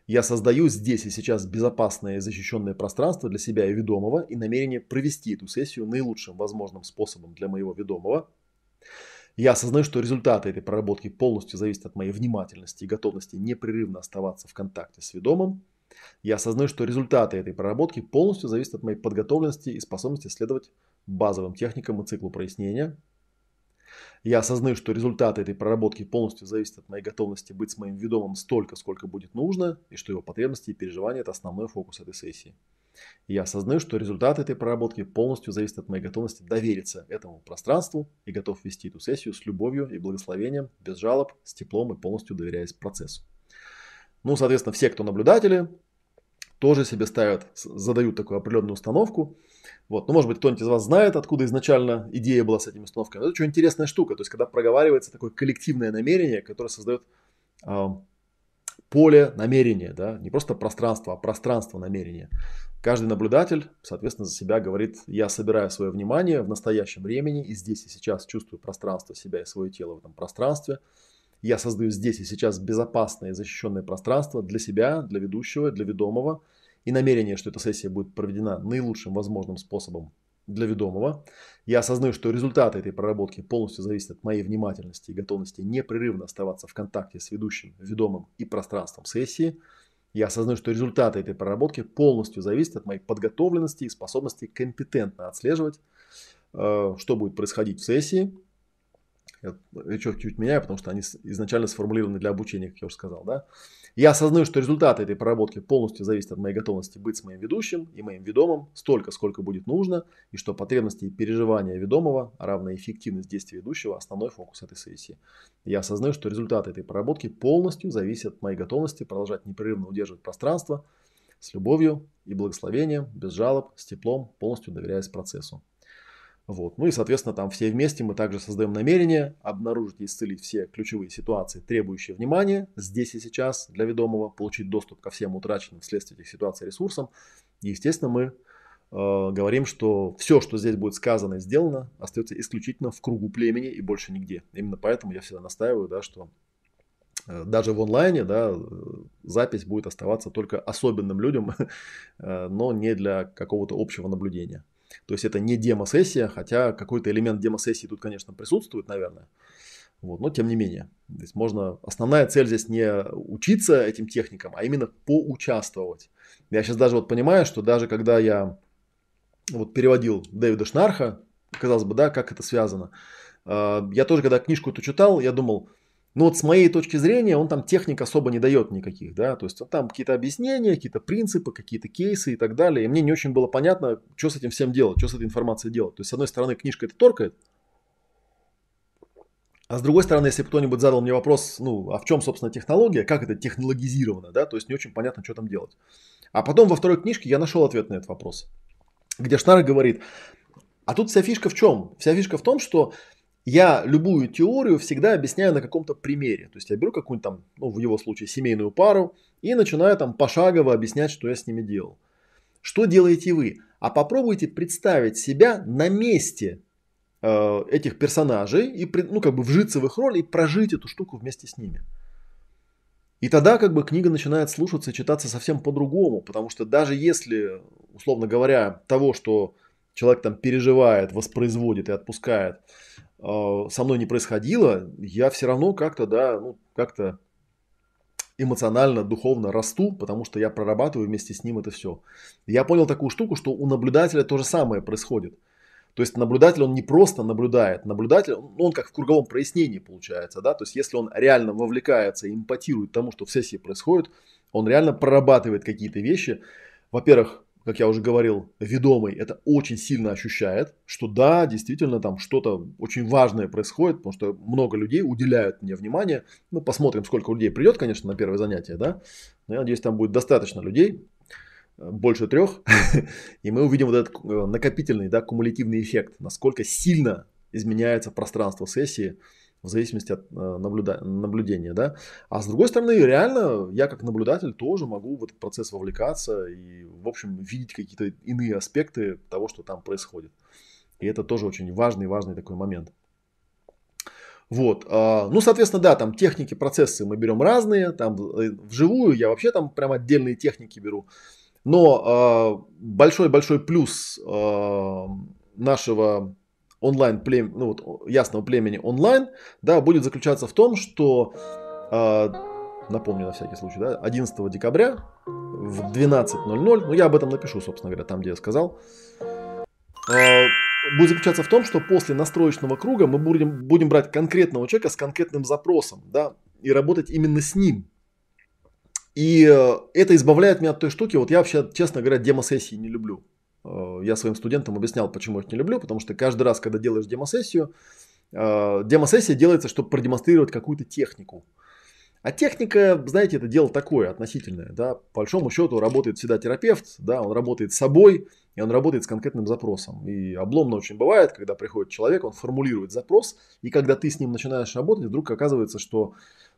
Я создаю здесь и сейчас безопасное и защищенное пространство для себя и ведомого и намерение провести эту сессию наилучшим возможным способом для моего ведомого. Я осознаю, что результаты этой проработки полностью зависят от моей внимательности и готовности непрерывно оставаться в контакте с ведомым. Я осознаю, что результаты этой проработки полностью зависят от моей подготовленности и способности следовать базовым техникам и циклу прояснения – я осознаю, что результаты этой проработки полностью зависят от моей готовности быть с моим ведомым столько, сколько будет нужно, и что его потребности и переживания – это основной фокус этой сессии. я осознаю, что результаты этой проработки полностью зависят от моей готовности довериться этому пространству и готов вести эту сессию с любовью и благословением, без жалоб, с теплом и полностью доверяясь процессу. Ну, соответственно, все, кто наблюдатели, тоже себе ставят, задают такую определенную установку. Вот. Ну, может быть, кто-нибудь из вас знает, откуда изначально идея была с этими установками. Но это очень интересная штука. То есть, когда проговаривается такое коллективное намерение, которое создает э, поле намерения, да, не просто пространство, а пространство намерения. Каждый наблюдатель, соответственно, за себя говорит, я собираю свое внимание в настоящем времени и здесь и сейчас чувствую пространство себя и свое тело в этом пространстве. Я создаю здесь и сейчас безопасное и защищенное пространство для себя, для ведущего, для ведомого – и намерение, что эта сессия будет проведена наилучшим возможным способом для ведомого. Я осознаю, что результаты этой проработки полностью зависят от моей внимательности и готовности непрерывно оставаться в контакте с ведущим, ведомым и пространством сессии. Я осознаю, что результаты этой проработки полностью зависят от моей подготовленности и способности компетентно отслеживать, э, что будет происходить в сессии, я речевки чуть меняю, потому что они изначально сформулированы для обучения, как я уже сказал. Да? Я осознаю, что результаты этой проработки полностью зависят от моей готовности быть с моим ведущим и моим ведомым столько, сколько будет нужно, и что потребности и переживания ведомого, а равно эффективность действия ведущего – основной фокус этой сессии. Я осознаю, что результаты этой проработки полностью зависят от моей готовности продолжать непрерывно удерживать пространство с любовью и благословением, без жалоб, с теплом, полностью доверяясь процессу. Вот. Ну и, соответственно, там все вместе мы также создаем намерение обнаружить и исцелить все ключевые ситуации, требующие внимания здесь и сейчас для ведомого, получить доступ ко всем утраченным вследствие этих ситуаций ресурсам. И, естественно, мы э, говорим, что все, что здесь будет сказано и сделано, остается исключительно в кругу племени и больше нигде. Именно поэтому я всегда настаиваю, да, что э, даже в онлайне да, запись будет оставаться только особенным людям, [laughs] э, но не для какого-то общего наблюдения. То есть это не демо-сессия, хотя какой-то элемент демо-сессии тут, конечно, присутствует, наверное. Вот, но тем не менее. То есть можно, основная цель здесь не учиться этим техникам, а именно поучаствовать. Я сейчас даже вот понимаю, что даже когда я вот переводил Дэвида Шнарха, казалось бы, да, как это связано. А, я тоже, когда книжку эту читал, я думал, ну вот с моей точки зрения он там техник особо не дает никаких, да, то есть там какие-то объяснения, какие-то принципы, какие-то кейсы и так далее. И мне не очень было понятно, что с этим всем делать, что с этой информацией делать. То есть с одной стороны книжка это торкает, а с другой стороны, если кто-нибудь задал мне вопрос, ну, а в чем, собственно, технология, как это технологизировано, да, то есть не очень понятно, что там делать. А потом во второй книжке я нашел ответ на этот вопрос, где Шнар говорит, а тут вся фишка в чем? Вся фишка в том, что я любую теорию всегда объясняю на каком-то примере. То есть я беру какую-нибудь там, ну, в его случае, семейную пару и начинаю там пошагово объяснять, что я с ними делал. Что делаете вы? А попробуйте представить себя на месте Э, этих персонажей и ну, как бы вжиться в их роль и прожить эту штуку вместе с ними. И тогда как бы книга начинает слушаться и читаться совсем по-другому, потому что даже если, условно говоря, того, что человек там переживает, воспроизводит и отпускает, со мной не происходило, я все равно как-то, да, ну, как-то эмоционально, духовно расту, потому что я прорабатываю вместе с ним это все. Я понял такую штуку, что у наблюдателя то же самое происходит – то есть наблюдатель, он не просто наблюдает, наблюдатель, ну, он как в круговом прояснении получается, да, то есть если он реально вовлекается и импатирует тому, что в сессии происходит, он реально прорабатывает какие-то вещи. Во-первых, как я уже говорил, ведомый это очень сильно ощущает, что да, действительно там что-то очень важное происходит, потому что много людей уделяют мне внимание. Ну, посмотрим, сколько людей придет, конечно, на первое занятие, да. Но я надеюсь, там будет достаточно людей, больше трех, [laughs] и мы увидим вот этот э, накопительный, да, кумулятивный эффект, насколько сильно изменяется пространство сессии в зависимости от э, наблюда- наблюдения, да. А с другой стороны, реально, я как наблюдатель тоже могу в этот процесс вовлекаться и, в общем, видеть какие-то иные аспекты того, что там происходит. И это тоже очень важный, важный такой момент. Вот, а, ну, соответственно, да, там техники, процессы мы берем разные, там э, вживую я вообще там прям отдельные техники беру. Но большой-большой э, плюс э, нашего онлайн плем, ну вот ясного племени онлайн, да, будет заключаться в том, что э, напомню на всякий случай, да, 11 декабря в 12.00, ну я об этом напишу, собственно говоря, там, где я сказал, э, будет заключаться в том, что после настроечного круга мы будем, будем брать конкретного человека с конкретным запросом, да, и работать именно с ним, и э, это избавляет меня от той штуки. Вот я вообще, честно говоря, демо-сессии не люблю. Э, я своим студентам объяснял, почему я их не люблю, потому что каждый раз, когда делаешь демо-сессию, э, демо-сессия делается, чтобы продемонстрировать какую-то технику. А техника, знаете, это дело такое, относительное. Да? По большому счету работает всегда терапевт, да, он работает с собой, и он работает с конкретным запросом. И обломно очень бывает, когда приходит человек, он формулирует запрос, и когда ты с ним начинаешь работать, вдруг оказывается, что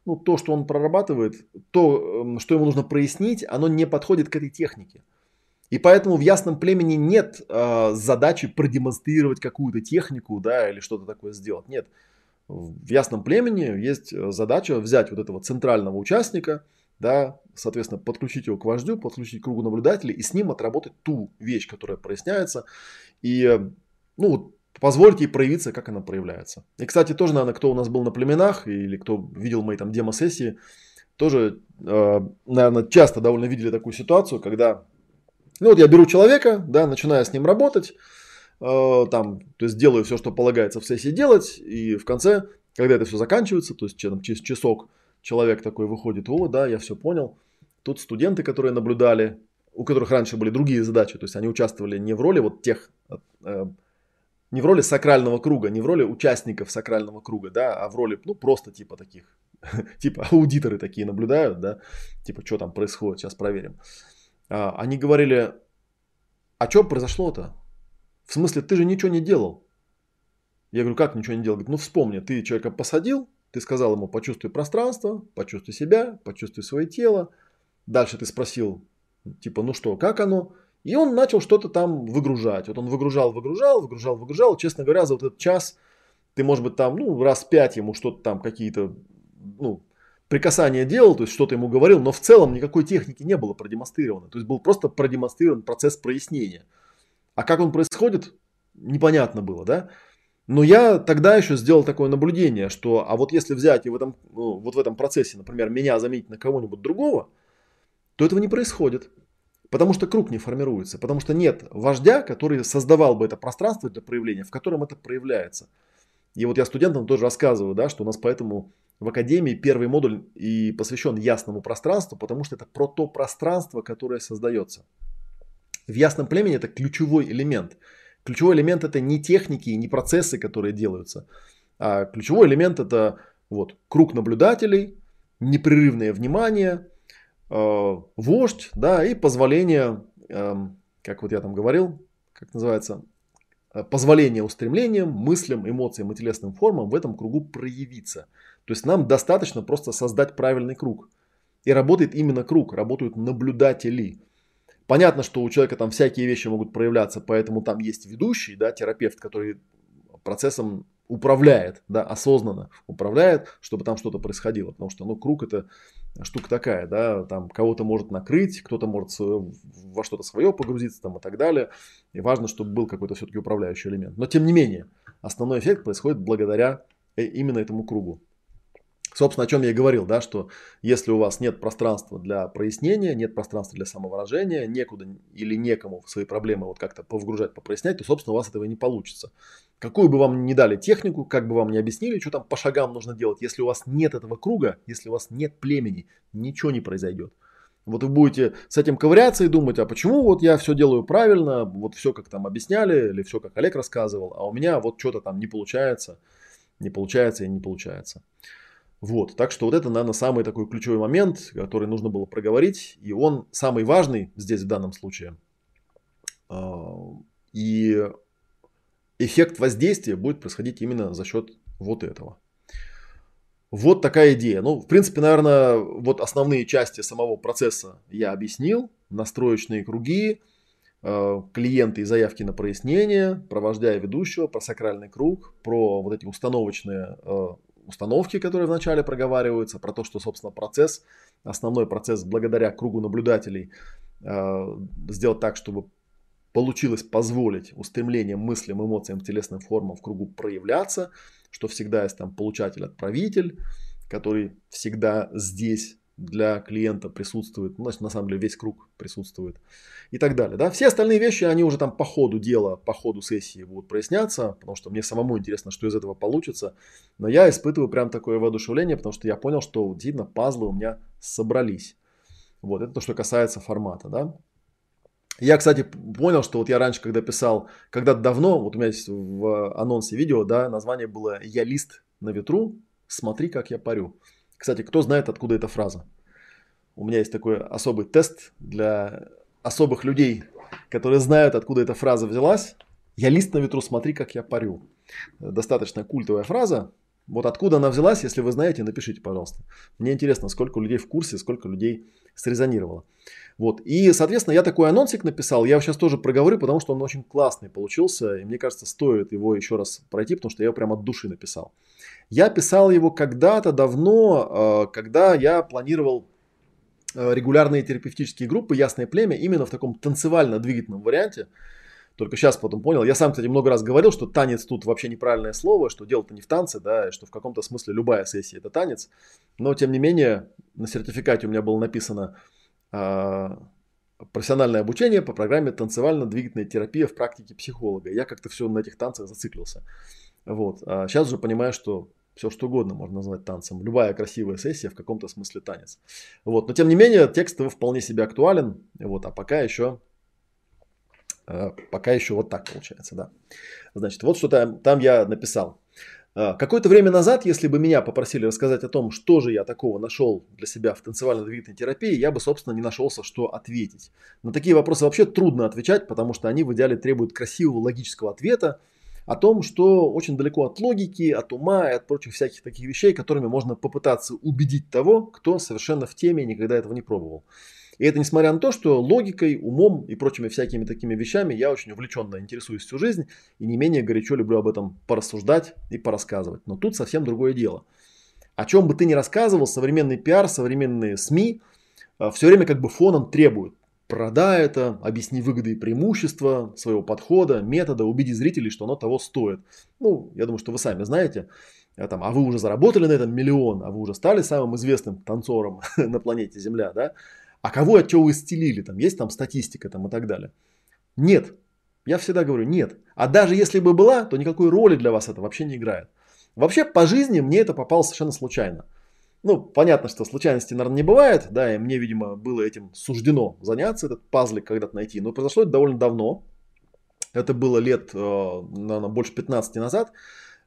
ну, то, что он прорабатывает, то, эм, что ему нужно прояснить, оно не подходит к этой технике. И поэтому в ясном племени нет э, задачи продемонстрировать какую-то технику, да, или что-то такое сделать. Нет. В ясном племени есть э, задача взять вот этого центрального участника, да, соответственно, подключить его к вождю, подключить к кругу наблюдателей и с ним отработать ту вещь, которая проясняется. И, э, ну, позволить ей проявиться, как она проявляется. И, кстати, тоже, наверное, кто у нас был на племенах или кто видел мои там демо-сессии, тоже, э, наверное, часто довольно видели такую ситуацию, когда, ну вот я беру человека, да, начинаю с ним работать, э, там, то есть делаю все, что полагается в сессии делать, и в конце, когда это все заканчивается, то есть через часок человек такой выходит, о, да, я все понял. Тут студенты, которые наблюдали, у которых раньше были другие задачи, то есть они участвовали не в роли вот тех э, не в роли сакрального круга, не в роли участников сакрального круга, да, а в роли, ну, просто типа таких, [laughs] типа аудиторы такие наблюдают, да, типа, что там происходит, сейчас проверим. А, они говорили, а что произошло-то? В смысле, ты же ничего не делал. Я говорю, как ничего не делал? Говорит, ну вспомни, ты человека посадил, ты сказал ему, почувствуй пространство, почувствуй себя, почувствуй свое тело. Дальше ты спросил, типа, ну что, как оно? И он начал что-то там выгружать. Вот он выгружал, выгружал, выгружал, выгружал. Честно говоря, за вот этот час ты, может быть, там, ну, раз пять ему что-то там, какие-то, ну, прикасания делал, то есть что-то ему говорил, но в целом никакой техники не было продемонстрировано. То есть был просто продемонстрирован процесс прояснения. А как он происходит, непонятно было, да? Но я тогда еще сделал такое наблюдение, что а вот если взять и в этом, ну, вот в этом процессе, например, меня заметить на кого-нибудь другого, то этого не происходит. Потому что круг не формируется, потому что нет вождя, который создавал бы это пространство для проявления, в котором это проявляется. И вот я студентам тоже рассказываю, да, что у нас поэтому в академии первый модуль и посвящен ясному пространству, потому что это про то пространство, которое создается. В ясном племени это ключевой элемент. Ключевой элемент это не техники, не процессы, которые делаются, а ключевой элемент это вот круг наблюдателей, непрерывное внимание, э, вождь, да, и позволение, э, как вот я там говорил, как называется, э, позволение устремлениям, мыслям, эмоциям и телесным формам в этом кругу проявиться. То есть нам достаточно просто создать правильный круг. И работает именно круг, работают наблюдатели. Понятно, что у человека там всякие вещи могут проявляться, поэтому там есть ведущий, да, терапевт, который процессом управляет, да, осознанно управляет, чтобы там что-то происходило. Потому что, ну, круг это штука такая, да, там кого-то может накрыть, кто-то может во что-то свое погрузиться там и так далее. И важно, чтобы был какой-то все-таки управляющий элемент. Но тем не менее, основной эффект происходит благодаря э, именно этому кругу. Собственно, о чем я и говорил, да, что если у вас нет пространства для прояснения, нет пространства для самовыражения, некуда или некому свои проблемы вот как-то повгружать, попрояснять, то, собственно, у вас этого не получится. Какую бы вам ни дали технику, как бы вам ни объяснили, что там по шагам нужно делать, если у вас нет этого круга, если у вас нет племени, ничего не произойдет. Вот вы будете с этим ковыряться и думать, а почему вот я все делаю правильно, вот все как там объясняли, или все как Олег рассказывал, а у меня вот что-то там не получается, не получается и не получается. Вот, так что вот это, наверное, самый такой ключевой момент, который нужно было проговорить, и он самый важный здесь в данном случае. А, и эффект воздействия будет происходить именно за счет вот этого. Вот такая идея. Ну, в принципе, наверное, вот основные части самого процесса я объяснил. Настроечные круги, а, клиенты и заявки на прояснение, провождая ведущего, про сакральный круг, про вот эти установочные а, установки, которые вначале проговариваются, про то, что, собственно, процесс, основной процесс благодаря кругу наблюдателей э, сделать так, чтобы получилось позволить устремлениям, мыслям, эмоциям, телесным формам в кругу проявляться, что всегда есть там получатель-отправитель, который всегда здесь для клиента присутствует, ну, на самом деле весь круг присутствует и так далее. Да? Все остальные вещи, они уже там по ходу дела, по ходу сессии будут проясняться, потому что мне самому интересно, что из этого получится. Но я испытываю прям такое воодушевление, потому что я понял, что действительно пазлы у меня собрались. Вот, это то, что касается формата, да. Я, кстати, понял, что вот я раньше, когда писал, когда давно, вот у меня есть в анонсе видео, да, название было «Я лист на ветру, смотри, как я парю». Кстати, кто знает, откуда эта фраза? У меня есть такой особый тест для особых людей, которые знают, откуда эта фраза взялась. Я лист на ветру, смотри, как я парю. Достаточно культовая фраза. Вот откуда она взялась, если вы знаете, напишите, пожалуйста. Мне интересно, сколько людей в курсе, сколько людей срезонировало. Вот. И, соответственно, я такой анонсик написал. Я его сейчас тоже проговорю, потому что он очень классный получился. И мне кажется, стоит его еще раз пройти, потому что я его прямо от души написал. Я писал его когда-то давно, э, когда я планировал э, регулярные терапевтические группы «Ясное племя» именно в таком танцевально-двигательном варианте. Только сейчас потом понял. Я сам, кстати, много раз говорил, что танец тут вообще неправильное слово, что дело-то не в танце, да, и что в каком-то смысле любая сессия это танец. Но, тем не менее, на сертификате у меня было написано э, профессиональное обучение по программе танцевально-двигательная терапия в практике психолога. Я как-то все на этих танцах зациклился. Вот. А сейчас уже понимаю, что все что угодно можно назвать танцем. Любая красивая сессия в каком-то смысле танец. Вот. Но тем не менее, текст вполне себе актуален. Вот. А пока еще, пока еще вот так получается. Да. Значит, вот что там, там я написал. Э, какое-то время назад, если бы меня попросили рассказать о том, что же я такого нашел для себя в танцевально-двигательной терапии, я бы, собственно, не нашелся, что ответить. На такие вопросы вообще трудно отвечать, потому что они в идеале требуют красивого логического ответа, о том, что очень далеко от логики, от ума и от прочих всяких таких вещей, которыми можно попытаться убедить того, кто совершенно в теме и никогда этого не пробовал. И это несмотря на то, что логикой, умом и прочими всякими такими вещами я очень увлеченно интересуюсь всю жизнь и не менее горячо люблю об этом порассуждать и порассказывать. Но тут совсем другое дело. О чем бы ты ни рассказывал, современный пиар, современные СМИ э, все время как бы фоном требуют продай это, объясни выгоды и преимущества своего подхода, метода, убеди зрителей, что оно того стоит. Ну, я думаю, что вы сами знаете, а, там, а вы уже заработали на этом миллион, а вы уже стали самым известным танцором [laughs] на планете Земля, да? А кого от чего вы стелили, там есть там статистика там и так далее. Нет, я всегда говорю нет. А даже если бы была, то никакой роли для вас это вообще не играет. Вообще по жизни мне это попало совершенно случайно. Ну, понятно, что случайности, наверное, не бывает, да, и мне, видимо, было этим суждено заняться, этот пазлик когда-то найти. Но произошло это довольно давно. Это было лет, э, наверное, больше 15 назад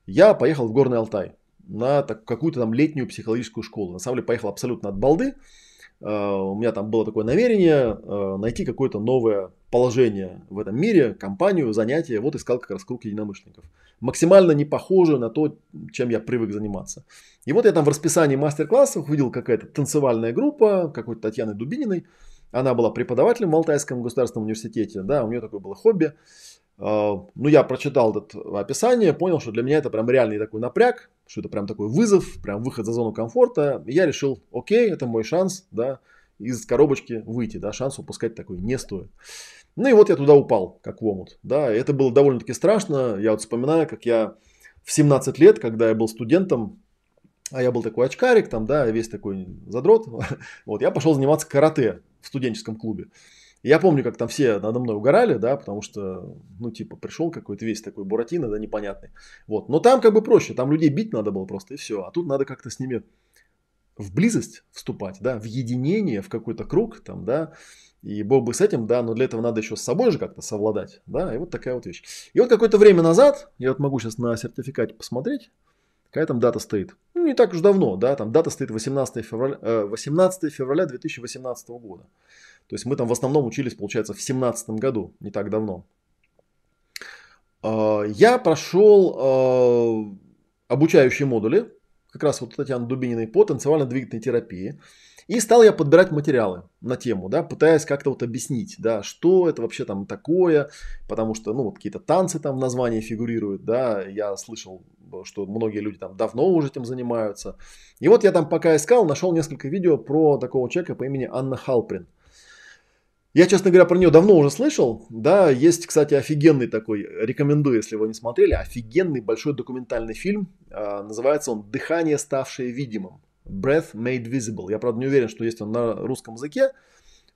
я поехал в Горный Алтай на какую-то там летнюю психологическую школу. На самом деле поехал абсолютно от балды. Uh, у меня там было такое намерение uh, найти какое-то новое положение в этом мире, компанию, занятие. Вот искал как раз круг единомышленников. Максимально не похоже на то, чем я привык заниматься. И вот я там в расписании мастер-классов увидел какая-то танцевальная группа какой-то Татьяны Дубининой. Она была преподавателем в Алтайском государственном университете. Да, у нее такое было хобби. А, ну, я прочитал это описание, понял, что для меня это прям реальный такой напряг, что это прям такой вызов, прям выход за зону комфорта. И я решил, окей, это мой шанс, да, из коробочки выйти, да, шанс упускать такой не стоит. Ну и вот я туда упал, как в омут, да, это было довольно-таки страшно. Я вот вспоминаю, как я в 17 лет, когда я был студентом, а я был такой очкарик, там, да, весь такой задрот, [laughs] вот, я пошел заниматься карате в студенческом клубе. Я помню, как там все надо мной угорали, да, потому что, ну, типа, пришел какой-то весь такой Буратино, да, непонятный. Вот. Но там как бы проще, там людей бить надо было просто, и все. А тут надо как-то с ними в близость вступать, да, в единение, в какой-то круг, там, да, и бог бы с этим, да, но для этого надо еще с собой же как-то совладать, да, и вот такая вот вещь. И вот какое-то время назад, я вот могу сейчас на сертификате посмотреть, какая там дата стоит. Ну, не так уж давно, да, там дата стоит 18 февраля, 18 февраля 2018 года. То есть мы там в основном учились, получается, в 2017 году, не так давно. А, я прошел а, обучающие модули, как раз вот Татьяны Дубининой по танцевально-двигательной терапии. И стал я подбирать материалы на тему, да, пытаясь как-то вот объяснить, да, что это вообще там такое, потому что, ну, вот какие-то танцы там в названии фигурируют, да, я слышал, что многие люди там давно уже этим занимаются. И вот я там пока искал, нашел несколько видео про такого человека по имени Анна Халприн. Я, честно говоря, про нее давно уже слышал. Да, есть, кстати, офигенный такой, рекомендую, если вы не смотрели, офигенный большой документальный фильм. А, называется он «Дыхание, ставшее видимым». Breath Made Visible. Я, правда, не уверен, что есть он на русском языке.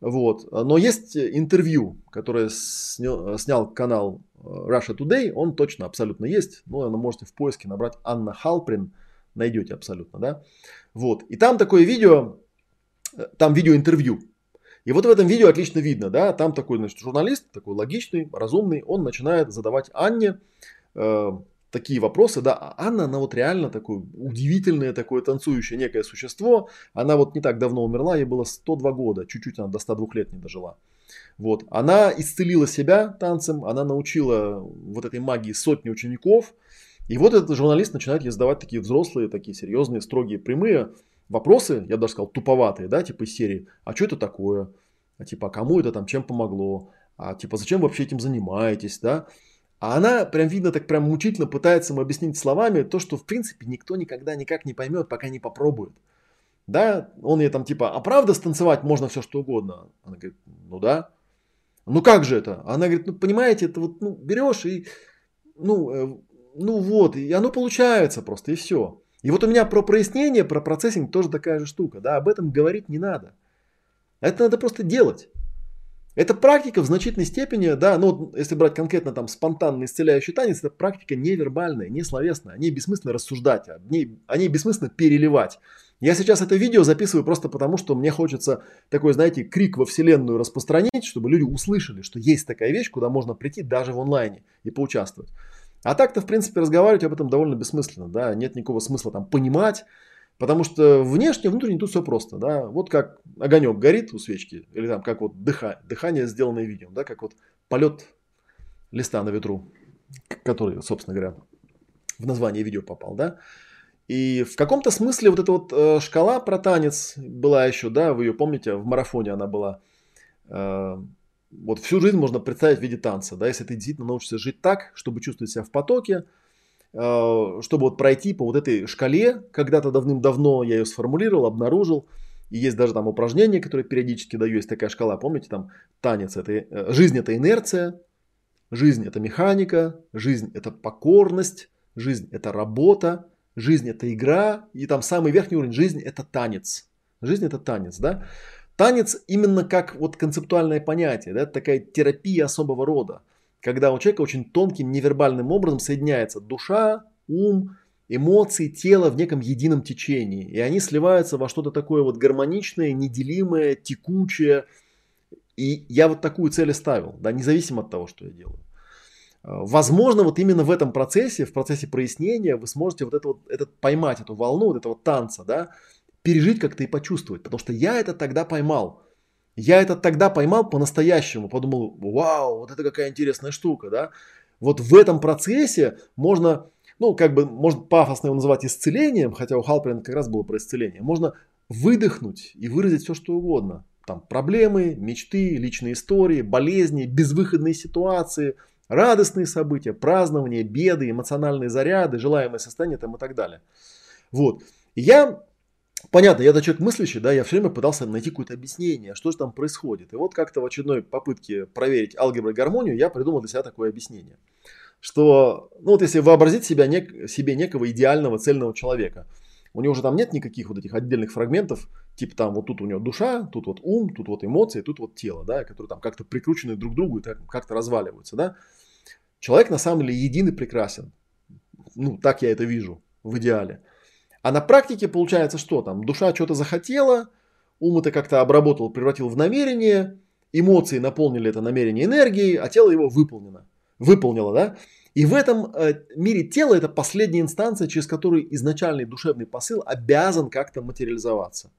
Вот. Но есть интервью, которое снял, снял канал э, Russia Today. Он точно абсолютно есть. Ну, вы можете в поиске набрать Анна Халприн. Найдете абсолютно, да. Вот. И там такое видео, э, там видео интервью и вот в этом видео отлично видно, да, там такой, значит, журналист, такой логичный, разумный, он начинает задавать Анне э, такие вопросы, да, а Анна, она вот реально такое удивительное, такое танцующее некое существо, она вот не так давно умерла, ей было 102 года, чуть-чуть она до 102 лет не дожила. Вот, она исцелила себя танцем, она научила вот этой магии сотни учеников, и вот этот журналист начинает ей задавать такие взрослые, такие серьезные, строгие, прямые вопросы, я даже сказал, туповатые, да, типа из серии, а что это такое? А типа, а кому это там, чем помогло? А типа, зачем вообще этим занимаетесь, да? А она прям видно так прям мучительно пытается ему объяснить словами то, что в принципе никто никогда никак не поймет, пока не попробует. Да, он ей там типа, а правда станцевать можно все что угодно? Она говорит, ну да. Ну как же это? Она говорит, ну понимаете, это вот ну, берешь и ну, э, ну вот, и оно получается просто, и все. И вот у меня про прояснение, про процессинг тоже такая же штука. Да, об этом говорить не надо. Это надо просто делать. Эта практика в значительной степени, да, ну если брать конкретно там спонтанный исцеляющий танец, это практика невербальная, не словесная. О ней бессмысленно рассуждать, о ней, о ней бессмысленно переливать. Я сейчас это видео записываю просто потому, что мне хочется такой, знаете, крик во вселенную распространить, чтобы люди услышали, что есть такая вещь, куда можно прийти даже в онлайне и поучаствовать. А так-то, в принципе, разговаривать об этом довольно бессмысленно, да, нет никакого смысла там понимать, потому что внешне, внутренне тут все просто, да, вот как огонек горит у свечки, или там как вот дыхание, дыхание сделанное видео, да, как вот полет листа на ветру, который, собственно говоря, в название видео попал, да, и в каком-то смысле вот эта вот э, шкала про танец была еще, да, вы ее помните, в марафоне она была, э, вот всю жизнь можно представить в виде танца, да, если ты действительно научишься жить так, чтобы чувствовать себя в потоке, э, чтобы вот пройти по вот этой шкале, когда-то давным-давно я ее сформулировал, обнаружил, И есть даже там упражнения, которые периодически даю, есть такая шкала, помните, там танец, это, э, жизнь это инерция, жизнь это механика, жизнь это покорность, жизнь это работа, жизнь это игра, и там самый верхний уровень жизнь это танец. Жизнь это танец, да? Танец именно как вот концептуальное понятие, да, такая терапия особого рода, когда у человека очень тонким невербальным образом соединяется душа, ум, эмоции, тело в неком едином течении. И они сливаются во что-то такое вот гармоничное, неделимое, текучее. И я вот такую цель ставил, да, независимо от того, что я делаю. А, возможно, вот именно в этом процессе, в процессе прояснения, вы сможете вот это вот, этот, поймать эту волну, вот этого танца, да, пережить как-то и почувствовать. Потому что я это тогда поймал. Я это тогда поймал по-настоящему. Подумал, вау, вот это какая интересная штука, да. Вот в этом процессе можно, ну, как бы, можно пафосно его называть исцелением, хотя у Халперина как раз было про исцеление. Можно выдохнуть и выразить все, что угодно. Там проблемы, мечты, личные истории, болезни, безвыходные ситуации, радостные события, празднования, беды, эмоциональные заряды, желаемое состояние там и так далее. Вот. Я понятно, я человек мыслящий, да, я все время пытался найти какое-то объяснение, что же там происходит. И вот как-то в очередной попытке проверить алгебру и гармонию я придумал для себя такое объяснение. Что, ну вот если вообразить себя, нек, себе некого идеального цельного человека, у него же там нет никаких вот этих отдельных фрагментов, типа там вот тут у него душа, тут вот ум, тут вот эмоции, тут вот тело, да, которые там как-то прикручены друг к другу и как-то разваливаются, да. Человек на самом деле един и прекрасен. Ну, так я это вижу в идеале. А на практике получается что там? Душа что-то захотела, ум это как-то обработал, превратил в намерение, эмоции наполнили это намерение энергией, а тело его выполнено. Выполнило, да? И в этом э, мире тело это последняя инстанция, через которую изначальный душевный посыл обязан как-то материализоваться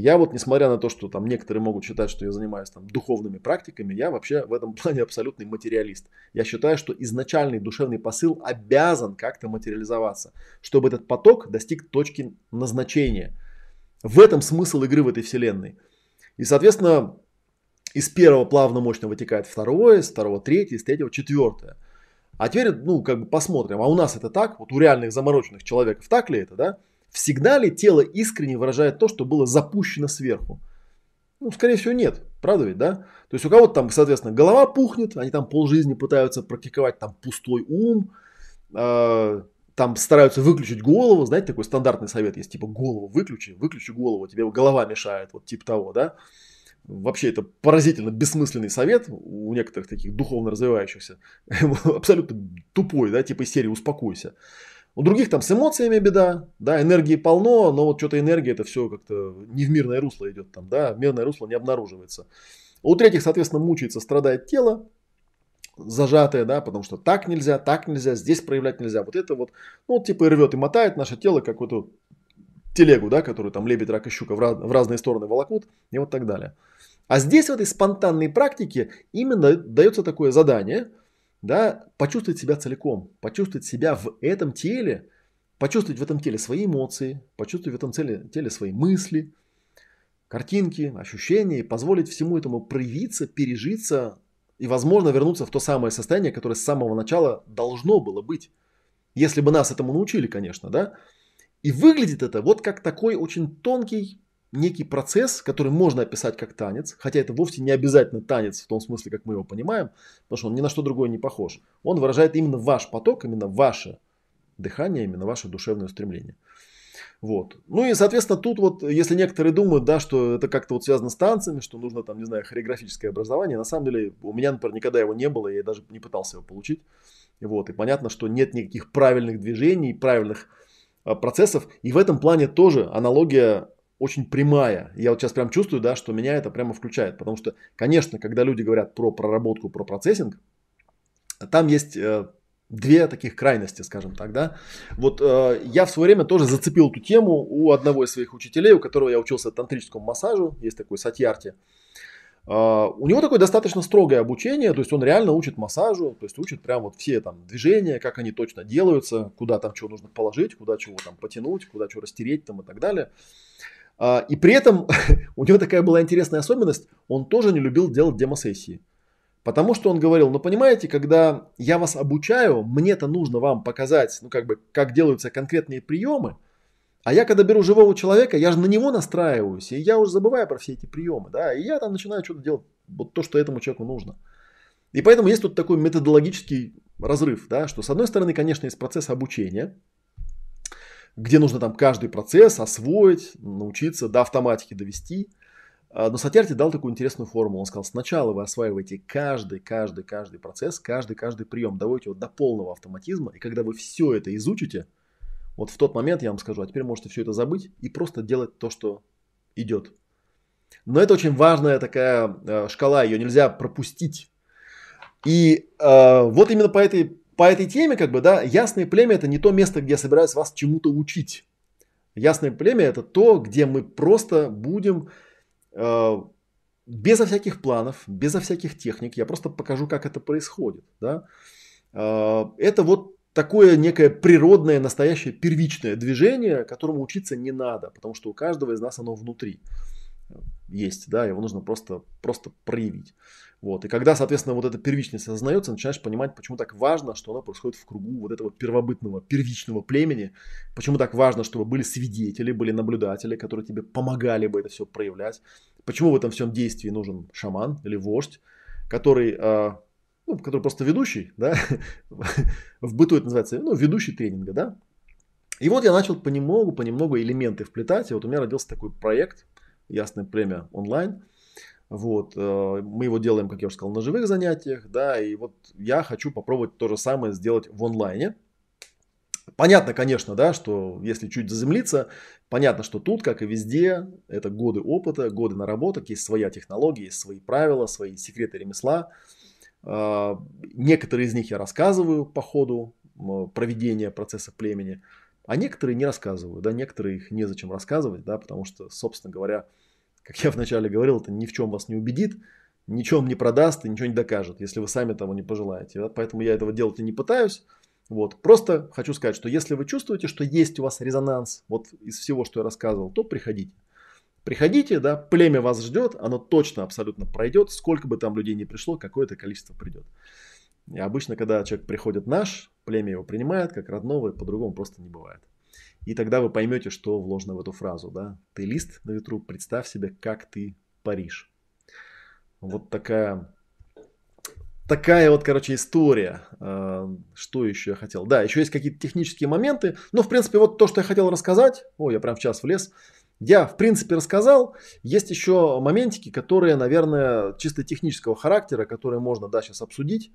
я вот, несмотря на то, что там некоторые могут считать, что я занимаюсь там духовными практиками, я вообще в этом [laughs] плане абсолютный материалист. Я считаю, что изначальный душевный посыл обязан как-то материализоваться, чтобы этот поток достиг точки назначения. В этом смысл игры в этой вселенной. И, соответственно, из первого плавно мощно вытекает второе, из второго третье, из третьего четвертое. А теперь, ну, как бы посмотрим, а у нас это так, вот у реальных замороченных человеков так ли это, да? Всегда ли тело искренне выражает то, что было запущено сверху? Ну, скорее всего, нет. Правда ведь, да? То есть у кого-то там, соответственно, голова пухнет, они там полжизни пытаются практиковать там пустой ум, э, там стараются выключить голову, знаете, такой стандартный совет есть, типа голову выключи, выключи голову, тебе голова мешает, вот типа того, да? Вообще это поразительно бессмысленный совет у некоторых таких духовно развивающихся, [laughs] абсолютно тупой, да, типа серии «Успокойся». У других там с эмоциями беда, да, энергии полно, но вот что-то энергия это все как-то не в мирное русло идет там, да, мирное русло не обнаруживается. У третьих, соответственно, мучается, страдает тело, зажатое, да, потому что так нельзя, так нельзя, здесь проявлять нельзя. Вот это вот, ну, вот типа рвет и мотает наше тело, как вот эту телегу, да, которую там лебедь, рак и щука в, раз, в разные стороны волокут и вот так далее. А здесь в этой спонтанной практике именно дается такое задание – да, почувствовать себя целиком, почувствовать себя в этом теле, почувствовать в этом теле свои эмоции, почувствовать в этом теле, теле свои мысли, картинки, ощущения, и позволить всему этому проявиться, пережиться и, возможно, вернуться в то самое состояние, которое с самого начала должно было быть. Если бы нас этому научили, конечно, да. И выглядит это вот как такой очень тонкий некий процесс, который можно описать как танец, хотя это вовсе не обязательно танец в том смысле, как мы его понимаем, потому что он ни на что другое не похож. Он выражает именно ваш поток, именно ваше дыхание, именно ваше душевное стремление. Вот. Ну и, соответственно, тут вот, если некоторые думают, да, что это как-то вот связано с танцами, что нужно там, не знаю, хореографическое образование, на самом деле у меня, например, никогда его не было, я даже не пытался его получить. Вот. И понятно, что нет никаких правильных движений, правильных а, процессов. И в этом плане тоже аналогия очень прямая. Я вот сейчас прям чувствую, да, что меня это прямо включает. Потому что, конечно, когда люди говорят про проработку, про процессинг, там есть э, две таких крайности, скажем так, да. Вот э, я в свое время тоже зацепил эту тему у одного из своих учителей, у которого я учился тантрическому массажу, есть такой Сатьярти. Uh, у него такое достаточно строгое обучение, то есть он реально учит массажу, то есть учит прям вот все там движения, как они точно делаются, куда там чего нужно положить, куда чего там потянуть, куда чего растереть там и так далее. А, и при этом [laughs] у него такая была интересная особенность, он тоже не любил делать демосессии. Потому что он говорил, ну понимаете, когда я вас обучаю, мне-то нужно вам показать, ну как бы, как делаются конкретные приемы, А я когда беру живого человека, я же на него настраиваюсь, и я уже забываю про все эти приемы, да, и я там начинаю что-то делать, вот то, что этому человеку нужно. И поэтому есть тут такой методологический разрыв, да, что с одной стороны, конечно, есть процесс обучения, где нужно там каждый процесс освоить, научиться до автоматики довести. А, но Сатьярти дал такую интересную формулу. Он сказал, сначала вы осваиваете каждый, каждый, каждый процесс, каждый, каждый прием, доводите его до полного автоматизма. И когда вы все это изучите, вот в тот момент я вам скажу, а теперь можете все это забыть и просто делать то, что идет. Но это очень важная такая э, шкала, ее нельзя пропустить. И э, вот именно по этой, по этой теме, как бы, да, ясное племя это не то место, где я собираюсь вас чему-то учить. Ясное племя это то, где мы просто будем э, безо всяких планов, безо всяких техник, я просто покажу, как это происходит. Да? Э, это вот такое некое природное, настоящее первичное движение, которому учиться не надо, потому что у каждого из нас оно внутри есть, да, его нужно просто, просто проявить. Вот. И когда, соответственно, вот эта первичность осознается, начинаешь понимать, почему так важно, что оно происходит в кругу вот этого первобытного, первичного племени, почему так важно, чтобы были свидетели, были наблюдатели, которые тебе помогали бы это все проявлять, почему в этом всем действии нужен шаман или вождь, который а, ну, который просто ведущий, да, [laughs] в быту это называется, ну, ведущий тренинга, да. И вот я начал понемногу, понемногу элементы вплетать, и вот у меня родился такой проект, Ясное племя онлайн, вот, э, мы его делаем, как я уже сказал, на живых занятиях, да, и вот я хочу попробовать то же самое сделать в онлайне. Понятно, конечно, да, что если чуть заземлиться, понятно, что тут, как и везде, это годы опыта, годы наработок, есть своя технология, есть свои правила, свои секреты ремесла, а, некоторые из них я рассказываю по ходу проведения процесса племени, а некоторые не рассказываю, да, некоторые их незачем рассказывать, да, потому что, собственно говоря, как я вначале говорил, это ни в чем вас не убедит, ничем не продаст и ничего не докажет, если вы сами того не пожелаете. Поэтому я этого делать и не пытаюсь. Вот. Просто хочу сказать, что если вы чувствуете, что есть у вас резонанс вот из всего, что я рассказывал, то приходите. Приходите, да, племя вас ждет, оно точно абсолютно пройдет, сколько бы там людей не пришло, какое-то количество придет. И обычно, когда человек приходит наш, племя его принимает как родного, и по-другому просто не бывает. И тогда вы поймете, что вложено в эту фразу, да. Ты лист на ветру, представь себе, как ты паришь. Вот такая, такая вот, короче, история. А, что еще я хотел? Да, еще есть какие-то технические моменты. Но, в принципе, вот то, что я хотел рассказать. О, я прям в час влез. Я, в принципе, рассказал. Есть еще моментики, которые, наверное, чисто технического характера, которые можно, да, сейчас обсудить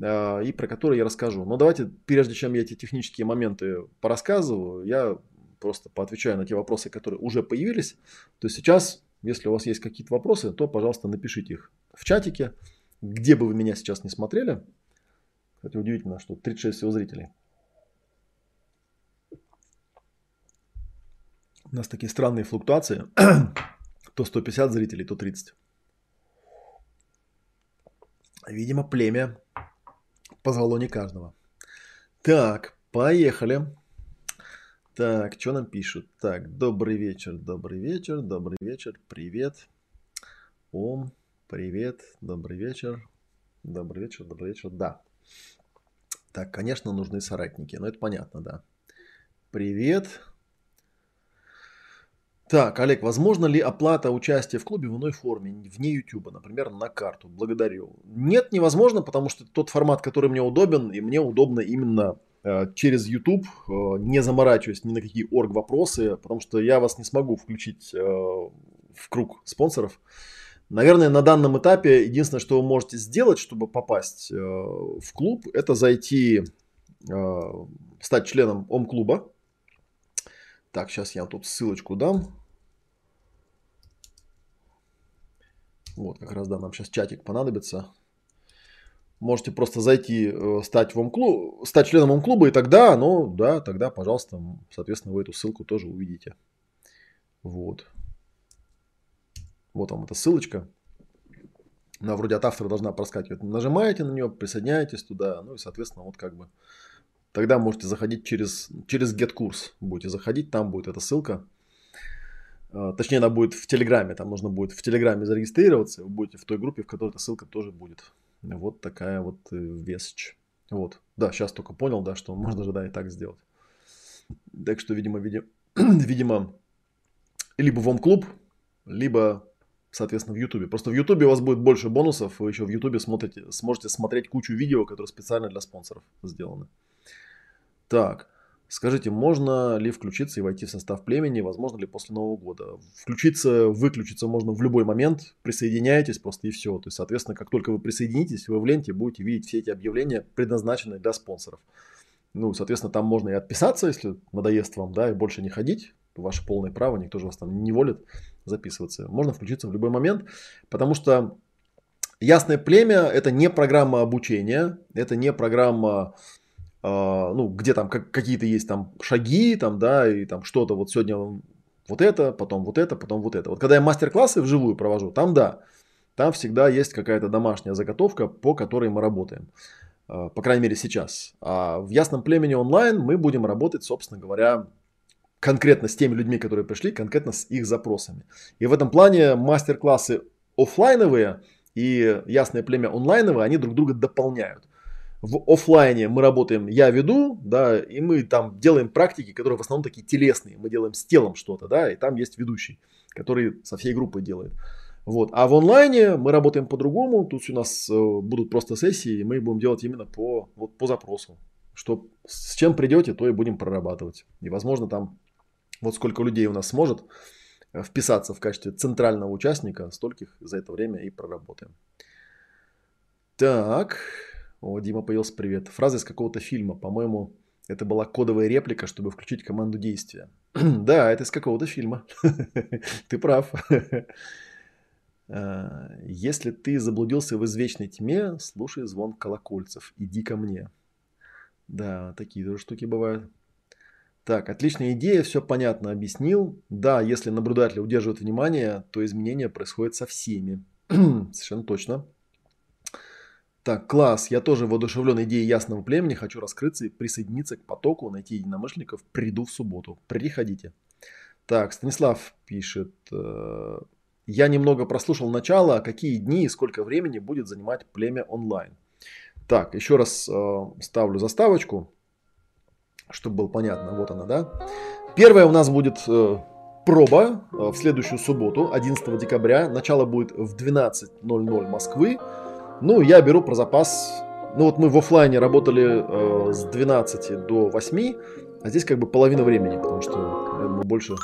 и про которые я расскажу. Но давайте, прежде чем я эти технические моменты порассказываю, я просто поотвечаю на те вопросы, которые уже появились. То есть сейчас, если у вас есть какие-то вопросы, то, пожалуйста, напишите их в чатике, где бы вы меня сейчас не смотрели. Кстати, удивительно, что 36 всего зрителей. У нас такие странные флуктуации. [clears throat] то 150 зрителей, то 30. Видимо, племя позвало не каждого. Так, поехали. Так, что нам пишут? Так, добрый вечер, добрый вечер, добрый вечер, привет. Ом, привет, добрый вечер, добрый вечер, добрый вечер, да. Так, конечно, нужны соратники, но это понятно, да. Привет, так, Олег, возможно ли оплата участия в клубе в иной форме, вне YouTube, например, на карту? Благодарю. Нет, невозможно, потому что тот формат, который мне удобен, и мне удобно именно э, через YouTube, э, не заморачиваясь ни на какие орг вопросы, потому что я вас не смогу включить э, в круг спонсоров. Наверное, на данном этапе единственное, что вы можете сделать, чтобы попасть э, в клуб, это зайти, э, стать членом ОМ-клуба. Так, сейчас я тут ссылочку дам. Вот, как раз, да, нам сейчас чатик понадобится. Можете просто зайти, э, стать, в ом стать членом ом-клуба, и тогда, ну, да, тогда, пожалуйста, соответственно, вы эту ссылку тоже увидите. Вот. Вот вам эта ссылочка. Она вроде от автора должна проскакивать. Нажимаете на нее, присоединяетесь туда, ну и, соответственно, вот как бы тогда можете заходить через, через get курс. Будете заходить, там будет эта ссылка. А, точнее, она будет в Телеграме. Там нужно будет в Телеграме зарегистрироваться. Вы будете в той группе, в которой эта ссылка тоже будет. Вот такая вот э, весч. Вот. Да, сейчас только понял, да, что [laughs] можно же, да, и так сделать. Так что, видимо, видимо, [clears throat] видимо, либо в Ом-клуб, либо, соответственно, в Ютубе. Просто в Ютубе у вас будет больше бонусов, вы еще в Ютубе смотрите, сможете смотреть кучу видео, которые специально для спонсоров сделаны. Так, скажите, можно ли включиться и войти в состав племени, возможно ли после Нового года? Включиться, выключиться можно в любой момент, присоединяйтесь просто и все. То есть, соответственно, как только вы присоединитесь, вы в ленте будете видеть все эти объявления, предназначенные для спонсоров. Ну, соответственно, там можно и отписаться, если надоест вам, да, и больше не ходить. Ваше полное право, никто же вас там не волит записываться. Можно включиться в любой момент, потому что Ясное племя – это не программа обучения, это не программа ну, где там как, какие-то есть там шаги, там, да, и там что-то вот сегодня вот это, потом вот это, потом вот это. Вот когда я мастер-классы вживую провожу, там да, там всегда есть какая-то домашняя заготовка, по которой мы работаем. А, по крайней мере сейчас. А в Ясном племени онлайн мы будем работать, собственно говоря, конкретно с теми людьми, которые пришли, конкретно с их запросами. И в этом плане мастер-классы офлайновые и Ясное племя онлайновые, они друг друга дополняют в офлайне мы работаем, я веду, да, и мы там делаем практики, которые в основном такие телесные. Мы делаем с телом что-то, да, и там есть ведущий, который со всей группой делает. Вот. А в онлайне мы работаем по-другому. Тут у нас э, будут просто сессии, и мы будем делать именно по, вот, по запросу. Что с чем придете, то и будем прорабатывать. И, возможно, там вот сколько людей у нас сможет э, вписаться в качестве центрального участника, стольких за это время и проработаем. Так, о, Дима появился привет. Фраза из какого-то фильма. По-моему, это была кодовая реплика, чтобы включить команду действия. [clears throat] да, это из какого-то фильма. [laughs] ты прав. [laughs] А, если ты заблудился в извечной тьме, слушай звон колокольцев. Иди ко мне. Да, такие тоже штуки бывают. Так, отличная идея, все понятно, объяснил. Да, если наблюдатель удерживает внимание, то изменения происходят со всеми. [clears throat] Совершенно точно. Так, класс, я тоже воодушевлен идеей ясного племени, хочу раскрыться и присоединиться к потоку, найти единомышленников, приду в субботу. Приходите. Так, Станислав пишет, э, я немного прослушал начало, какие дни и сколько времени будет занимать племя онлайн. Так, еще раз э, ставлю заставочку, чтобы было понятно. Вот она, да. Первая у нас будет э, проба в следующую субботу, 11 декабря. Начало будет в 12.00 Москвы. Ну, я беру про запас. Ну, вот мы в офлайне работали э, с 12 до 8, а здесь как бы половина времени, потому что думаю, больше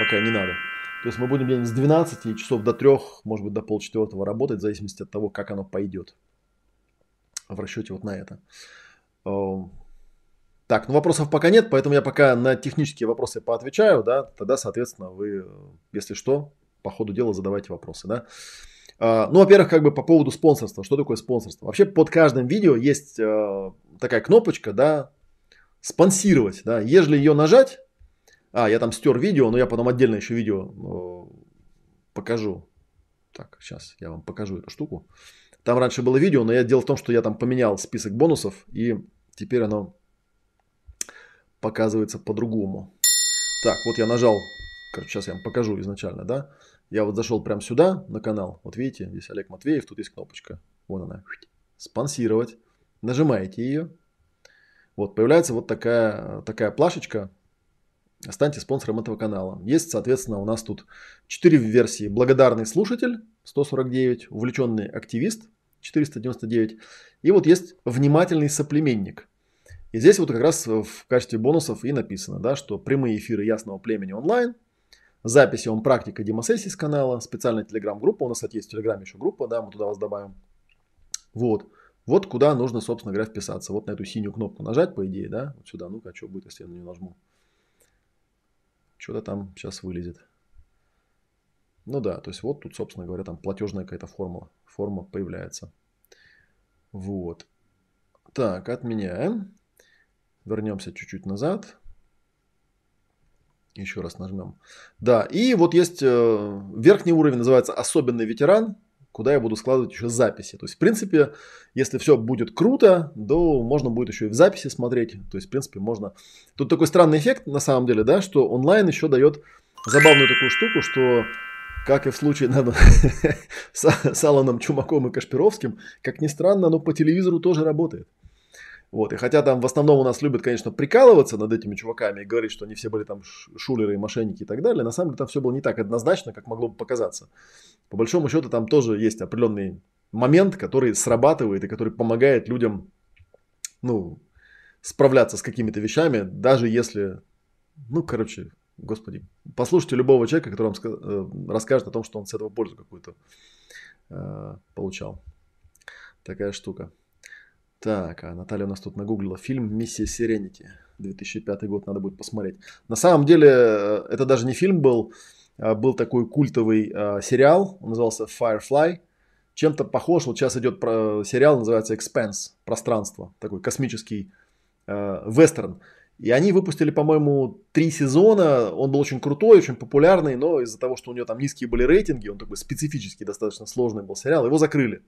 пока не надо. То есть мы будем где-нибудь с 12 часов до 3, может быть, до полчетвертого работать, в зависимости от того, как оно пойдет. В расчете вот на это. Эм, так, ну вопросов пока нет, поэтому я пока на технические вопросы поотвечаю, да, тогда, соответственно, вы, если что, по ходу дела задавайте вопросы, да. А, ну, во-первых, как бы по поводу спонсорства. Что такое спонсорство? Вообще под каждым видео есть э, такая кнопочка, да, спонсировать, да. Если ее нажать, а, я там стер видео, но я потом отдельно еще видео э, покажу. Так, сейчас я вам покажу эту штуку. Там раньше было видео, но я дело в том, что я там поменял список бонусов, и теперь оно показывается по-другому. Так, вот я нажал, короче, сейчас я вам покажу изначально, да. Я вот зашел прямо сюда на канал. Вот видите, здесь Олег Матвеев, тут есть кнопочка. Вон она. Спонсировать. Нажимаете ее. Вот, появляется вот такая, такая плашечка. Станьте спонсором этого канала. Есть, соответственно, у нас тут 4 версии. Благодарный слушатель 149, увлеченный активист 499. И вот есть внимательный соплеменник. И здесь вот как раз в качестве бонусов и написано, да, что прямые эфиры Ясного Племени онлайн – записи он практика демосессии с канала, специальная телеграм-группа, у нас, кстати, есть в телеграме еще группа, да, мы туда вас добавим. Вот. Вот куда нужно, собственно говоря, вписаться. Вот на эту синюю кнопку нажать, по идее, да, вот сюда. Ну-ка, что будет, если я на нее нажму? Что-то там сейчас вылезет. Ну да, то есть вот тут, собственно говоря, там платежная какая-то формула. Форма появляется. Вот. Так, отменяем. Вернемся чуть-чуть назад. Еще раз нажмем. Да, и вот есть э, верхний уровень, называется особенный ветеран, куда я буду складывать еще записи. То есть, в принципе, если все будет круто, то можно будет еще и в записи смотреть. То есть, в принципе, можно... Тут такой странный эффект, на самом деле, да, что онлайн еще дает забавную такую штуку, что как и в случае наверное, [laughs] с, Аланом Чумаком и Кашпировским, как ни странно, оно по телевизору тоже работает. Вот, и хотя там в основном у нас любят, конечно, прикалываться над этими чуваками и говорить, что они все были там шулеры и мошенники и так далее, на самом деле там все было не так однозначно, как могло бы показаться. По большому счету там тоже есть определенный момент, который срабатывает и который помогает людям, ну, справляться с какими-то вещами, даже если, ну, короче, господи, послушайте любого человека, который вам э, расскажет о том, что он с этого пользу какую-то э, получал. Такая штука. Так, а Наталья у нас тут нагуглила фильм «Миссия Сиренити». 2005 год, надо будет посмотреть. На самом деле, э, это даже не фильм был, а был такой культовый э, сериал, он назывался Firefly. Чем-то похож, вот сейчас идет про, сериал, называется Expense, пространство, такой космический э, вестерн. И они выпустили, по-моему, три сезона. Он был очень крутой, очень популярный, но из-за того, что у него там низкие были рейтинги, он такой специфический, достаточно сложный был сериал, его закрыли.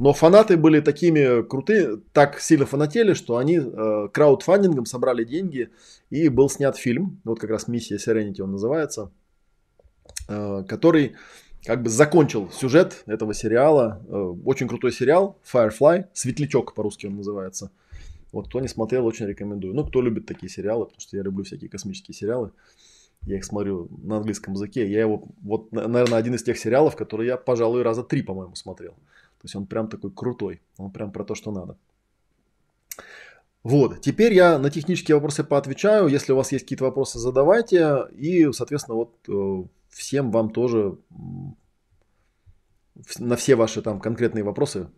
Но фанаты были такими крутые, так сильно фанатели, что они э, краудфандингом собрали деньги, и был снят фильм, вот как раз «Миссия Serenity» он называется, э, который как бы закончил сюжет этого сериала. Э, очень крутой сериал, Firefly, «Светлячок» по-русски он называется – вот, кто не смотрел, очень рекомендую. Ну, кто любит такие сериалы, потому что я люблю всякие космические сериалы. Я их смотрю на английском языке. Я его, вот, наверное, один из тех сериалов, которые я, пожалуй, раза три, по-моему, смотрел. То есть он прям такой крутой. Он прям про то, что надо. Вот, теперь я на технические вопросы поотвечаю. Если у вас есть какие-то вопросы, задавайте. И, соответственно, вот э, всем вам тоже на все ваши там конкретные вопросы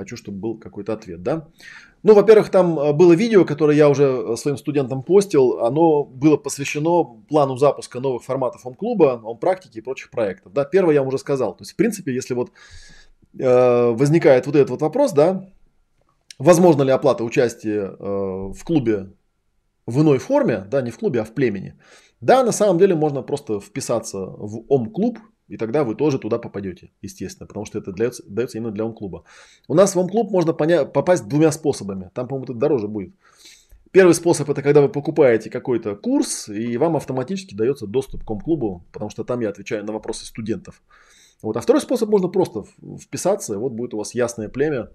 хочу, чтобы был какой-то ответ, да. Ну, во-первых, там э, было видео, которое я уже э, своим студентам постил. Оно было посвящено плану запуска новых форматов ом-клуба, ом-практики и прочих проектов. Да, первое я вам уже сказал. То есть, в принципе, если вот э, возникает вот этот вот вопрос, да, возможно ли оплата участия э, в клубе в иной форме, да, не в клубе, а в племени. Да, на самом деле можно просто вписаться в ом-клуб, и тогда вы тоже туда попадете, естественно, потому что это дается, дается именно для ом-клуба. У нас в ом-клуб можно поня- попасть двумя способами. Там, по-моему, это дороже будет. Первый способ это когда вы покупаете какой-то курс, и вам автоматически дается доступ к ом-клубу, потому что там я отвечаю на вопросы студентов. Вот. А второй способ можно просто вписаться, и вот будет у вас ясное племя,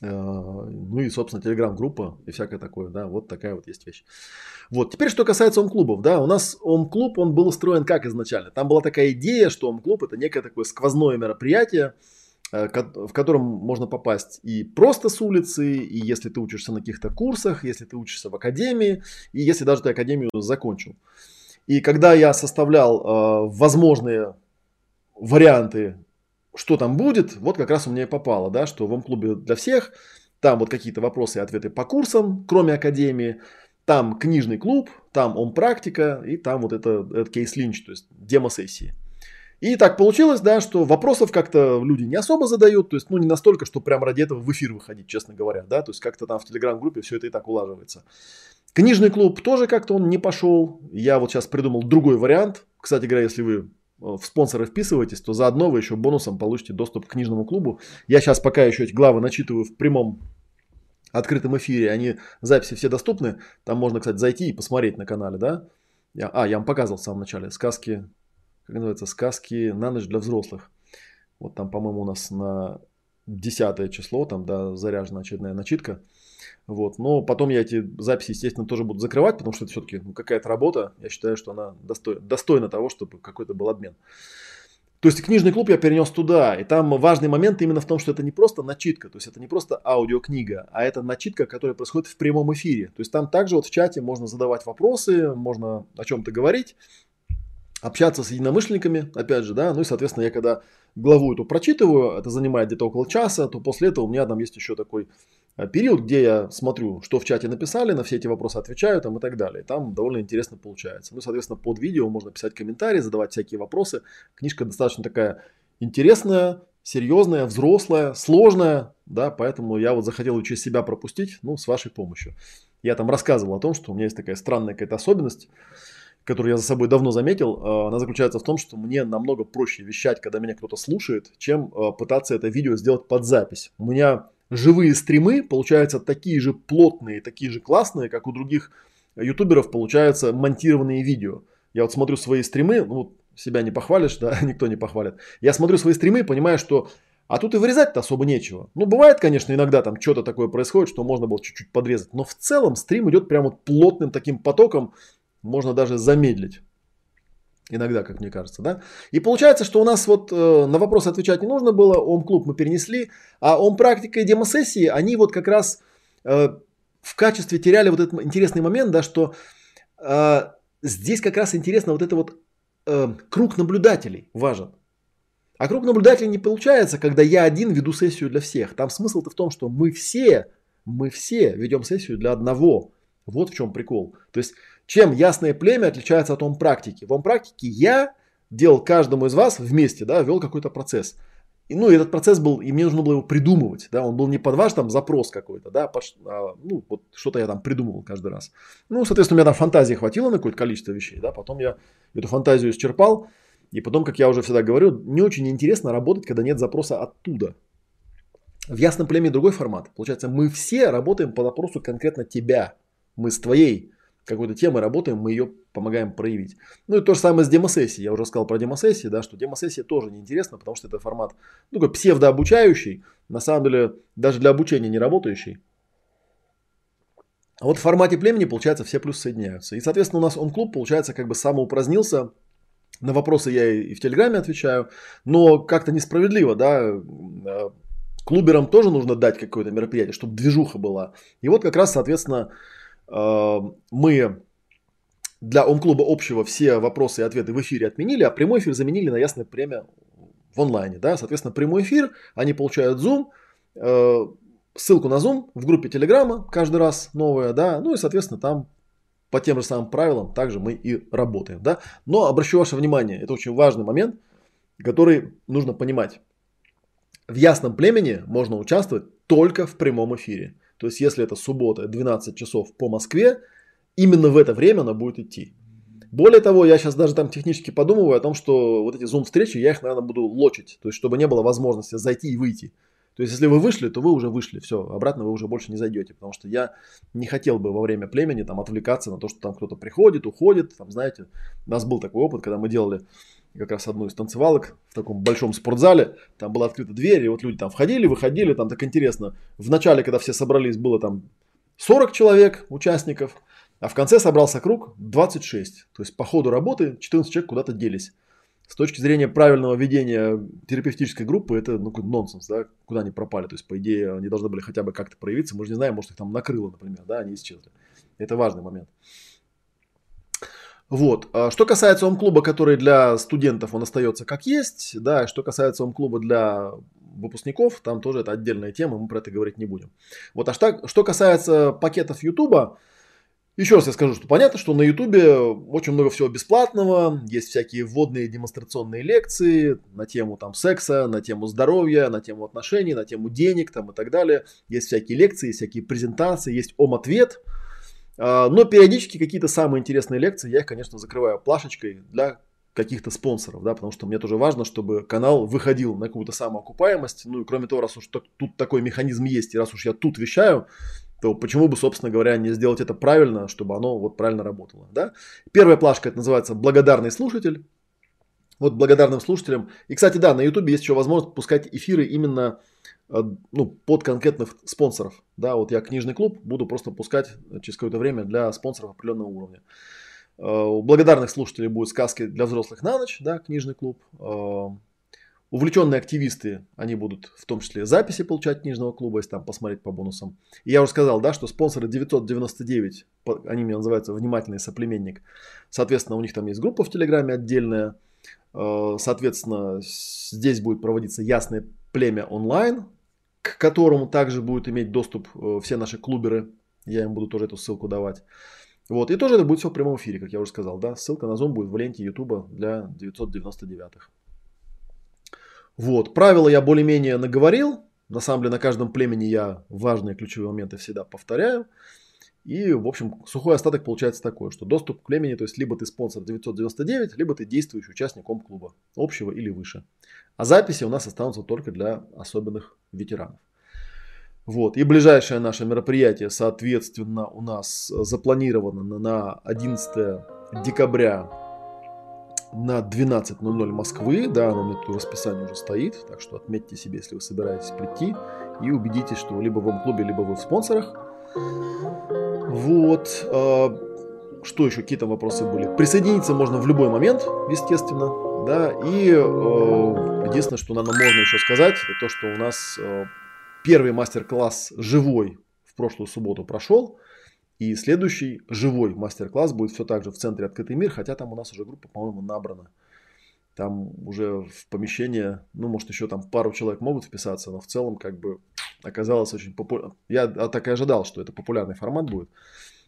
ну и, собственно, телеграм-группа и всякое такое, да, вот такая вот есть вещь. Вот, теперь что касается ом-клубов, да, у нас ом-клуб, он был устроен как изначально? Там была такая идея, что ом-клуб это некое такое сквозное мероприятие, э, в котором можно попасть и просто с улицы, и если ты учишься на каких-то курсах, если ты учишься в академии, и если даже ты академию закончил. И когда я составлял э, возможные варианты что там будет, вот как раз у меня и попало, да, что в ом-клубе для всех, там вот какие-то вопросы и ответы по курсам, кроме академии, там книжный клуб, там ом-практика и там вот это, это кейс-линч, то есть демо-сессии. И так получилось, да, что вопросов как-то люди не особо задают, то есть, ну, не настолько, что прям ради этого в эфир выходить, честно говоря, да, то есть, как-то там в телеграм-группе все это и так улаживается. Книжный клуб тоже как-то он не пошел, я вот сейчас придумал другой вариант, кстати говоря, если вы в спонсоры вписываетесь, то заодно вы еще бонусом получите доступ к книжному клубу. Я сейчас пока еще эти главы начитываю в прямом открытом эфире, они записи все доступны. Там можно, кстати, зайти и посмотреть на канале, да? Я, а, я вам показывал в самом начале. Сказки, как называется, сказки на ночь для взрослых. Вот там, по-моему, у нас на 10 число, там, да, заряжена очередная начитка. Вот. Но потом я эти записи, естественно, тоже буду закрывать, потому что это все-таки ну, какая-то работа. Я считаю, что она достойна, достойна того, чтобы какой-то был обмен. То есть книжный клуб я перенес туда, и там важный момент именно в том, что это не просто начитка, то есть это не просто аудиокнига, а это начитка, которая происходит в прямом эфире. То есть там также вот в чате можно задавать вопросы, можно о чем-то говорить, общаться с единомышленниками, опять же, да, ну и, соответственно, я когда главу эту прочитываю, это занимает где-то около часа, то после этого у меня там есть еще такой период, где я смотрю, что в чате написали, на все эти вопросы отвечаю там и так далее. Там довольно интересно получается. Ну, соответственно, под видео можно писать комментарии, задавать всякие вопросы. Книжка достаточно такая интересная, серьезная, взрослая, сложная, да, поэтому я вот захотел через себя пропустить, ну, с вашей помощью. Я там рассказывал о том, что у меня есть такая странная какая-то особенность, которую я за собой давно заметил, э, она заключается в том, что мне намного проще вещать, когда меня кто-то слушает, чем э, пытаться это видео сделать под запись. У меня живые стримы получаются такие же плотные, такие же классные, как у других ютуберов получаются монтированные видео. Я вот смотрю свои стримы, ну, себя не похвалишь, да, [laughs] никто не похвалит. Я смотрю свои стримы и понимаю, что А тут и вырезать-то особо нечего. Ну, бывает, конечно, иногда там что-то такое происходит, что можно было чуть-чуть подрезать. Но в целом стрим идет прям вот плотным таким потоком. Можно даже замедлить. Иногда, как мне кажется, да. И получается, что у нас вот э, на вопросы отвечать не нужно было. Ом-клуб мы перенесли. А ом-практика и демосессии, они вот как раз э, в качестве теряли вот этот интересный момент, да, что э, здесь как раз интересно вот это вот э, круг наблюдателей важен. А круг наблюдателей не получается, когда я один веду сессию для всех. Там смысл-то в том, что мы все, мы все ведем сессию для одного. Вот в чем прикол. То есть, чем ясное племя отличается от ом-практики? В ом-практике я делал каждому из вас вместе, да, вел какой-то процесс. И, ну, этот процесс был, и мне нужно было его придумывать, да, он был не под ваш там запрос какой-то, да, под, а, ну, вот что-то я там придумывал каждый раз. Ну, соответственно, у меня там фантазии хватило на какое-то количество вещей, да, потом я эту фантазию исчерпал, и потом, как я уже всегда говорю, не очень интересно работать, когда нет запроса оттуда. В ясном племе другой формат. Получается, мы все работаем по запросу конкретно тебя. Мы с твоей какой-то темой работаем, мы ее помогаем проявить. Ну и то же самое с демосессией. Я уже сказал про демосессии, да, что демосессия тоже неинтересна, потому что это формат ну, такой псевдообучающий, на самом деле даже для обучения не работающий. А вот в формате племени, получается, все плюсы соединяются. И, соответственно, у нас он-клуб, получается, как бы самоупразднился на вопросы я и в Телеграме отвечаю, но как-то несправедливо, да, э, клуберам тоже нужно дать какое-то мероприятие, чтобы движуха была. И вот как раз, соответственно, мы для ом-клуба общего все вопросы и ответы в эфире отменили, а прямой эфир заменили на ясное премия в онлайне. Да? Соответственно, прямой эфир, они получают Zoom, э, ссылку на Zoom в группе Телеграма каждый раз новая, да, ну и, соответственно, там по тем же самым правилам также мы и работаем. Да? Но обращу ваше внимание, это очень важный момент, который нужно понимать. В ясном племени можно участвовать только в прямом эфире. То есть, если это суббота, 12 часов по Москве, именно в это время она будет идти. Более того, я сейчас даже там технически подумываю о том, что вот эти зум-встречи, я их, наверное, буду лочить. То есть, чтобы не было возможности зайти и выйти. То есть, если вы вышли, то вы уже вышли, все, обратно вы уже больше не зайдете, потому что я не хотел бы во время племени там отвлекаться на то, что там кто-то приходит, уходит, там, знаете, у нас был такой опыт, когда мы делали как раз одну из танцевалок в таком большом спортзале, там была открыта дверь, и вот люди там входили, выходили, там так интересно. В начале, когда все собрались, было там 40 человек, участников, а в конце собрался круг 26. То есть по ходу работы 14 человек куда-то делись с точки зрения правильного ведения терапевтической группы, это ну, нонсенс, да, куда они пропали. То есть, по идее, они должны были хотя бы как-то проявиться. Мы же не знаем, может, их там накрыло, например, да, они исчезли. Это важный момент. Вот. А что касается ом-клуба, который для студентов, он остается как есть, да, что касается ом-клуба для выпускников, там тоже это отдельная тема, мы про это говорить не будем. Вот, а что, что касается пакетов Ютуба, еще раз я скажу, что понятно, что на Ютубе очень много всего бесплатного, есть всякие вводные демонстрационные лекции на тему там секса, на тему здоровья, на тему отношений, на тему денег там и так далее. Есть всякие лекции, всякие презентации, есть ом-ответ. А, но периодически какие-то самые интересные лекции, я их, конечно, закрываю плашечкой для каких-то спонсоров, да, потому что мне тоже важно, чтобы канал выходил на какую-то самоокупаемость. Ну и кроме того, раз уж тут такой механизм есть, и раз уж я тут вещаю, то почему бы, собственно говоря, не сделать это правильно, чтобы оно вот правильно работало. Да? Первая плашка это называется «Благодарный слушатель». Вот благодарным слушателям. И, кстати, да, на YouTube есть еще возможность пускать эфиры именно ну, под конкретных спонсоров. Да, вот я книжный клуб буду просто пускать через какое-то время для спонсоров определенного уровня. Э, у благодарных слушателей будут сказки для взрослых на ночь, да, книжный клуб. Э, Увлеченные активисты, они будут в том числе записи получать книжного клуба, если там посмотреть по бонусам. И я уже сказал, да, что спонсоры 999, они меня называются «Внимательный соплеменник». Соответственно, у них там есть группа в Телеграме отдельная. Э, соответственно, здесь будет проводиться ясное племя онлайн, к которому также будут иметь доступ э, все наши клуберы. Я им буду тоже эту ссылку давать. Вот. И тоже это будет все в прямом эфире, как я уже сказал. Да? Ссылка на Zoom будет в ленте YouTube для 999. Вот. Правила я более-менее наговорил. На самом деле на каждом племени я важные ключевые моменты всегда повторяю. И, в общем, сухой остаток получается такой, что доступ к племени, то есть либо ты спонсор 999, либо ты действующий участник клуба, общего или выше. А записи у нас останутся только для особенных ветеранов. Вот. И ближайшее наше мероприятие, соответственно, у нас запланировано на 11 декабря на 12.00 Москвы. Да, оно у меня тут в расписании уже стоит. Так что отметьте себе, если вы собираетесь прийти. И убедитесь, что либо в клубе, либо вы в спонсорах. Вот. А, что еще? Какие то вопросы были? Присоединиться можно в любой момент, естественно. Да, и э, единственное, что, наверное, можно еще сказать, это то, что у нас э, первый мастер-класс живой в прошлую субботу прошел. И следующий живой мастер-класс будет все так же в центре «Открытый мир», хотя там у нас уже группа, по-моему, набрана. Там уже в помещение, ну, может, еще там пару человек могут вписаться, но в целом как бы оказалось очень популярно. Я так и ожидал, что это популярный формат будет.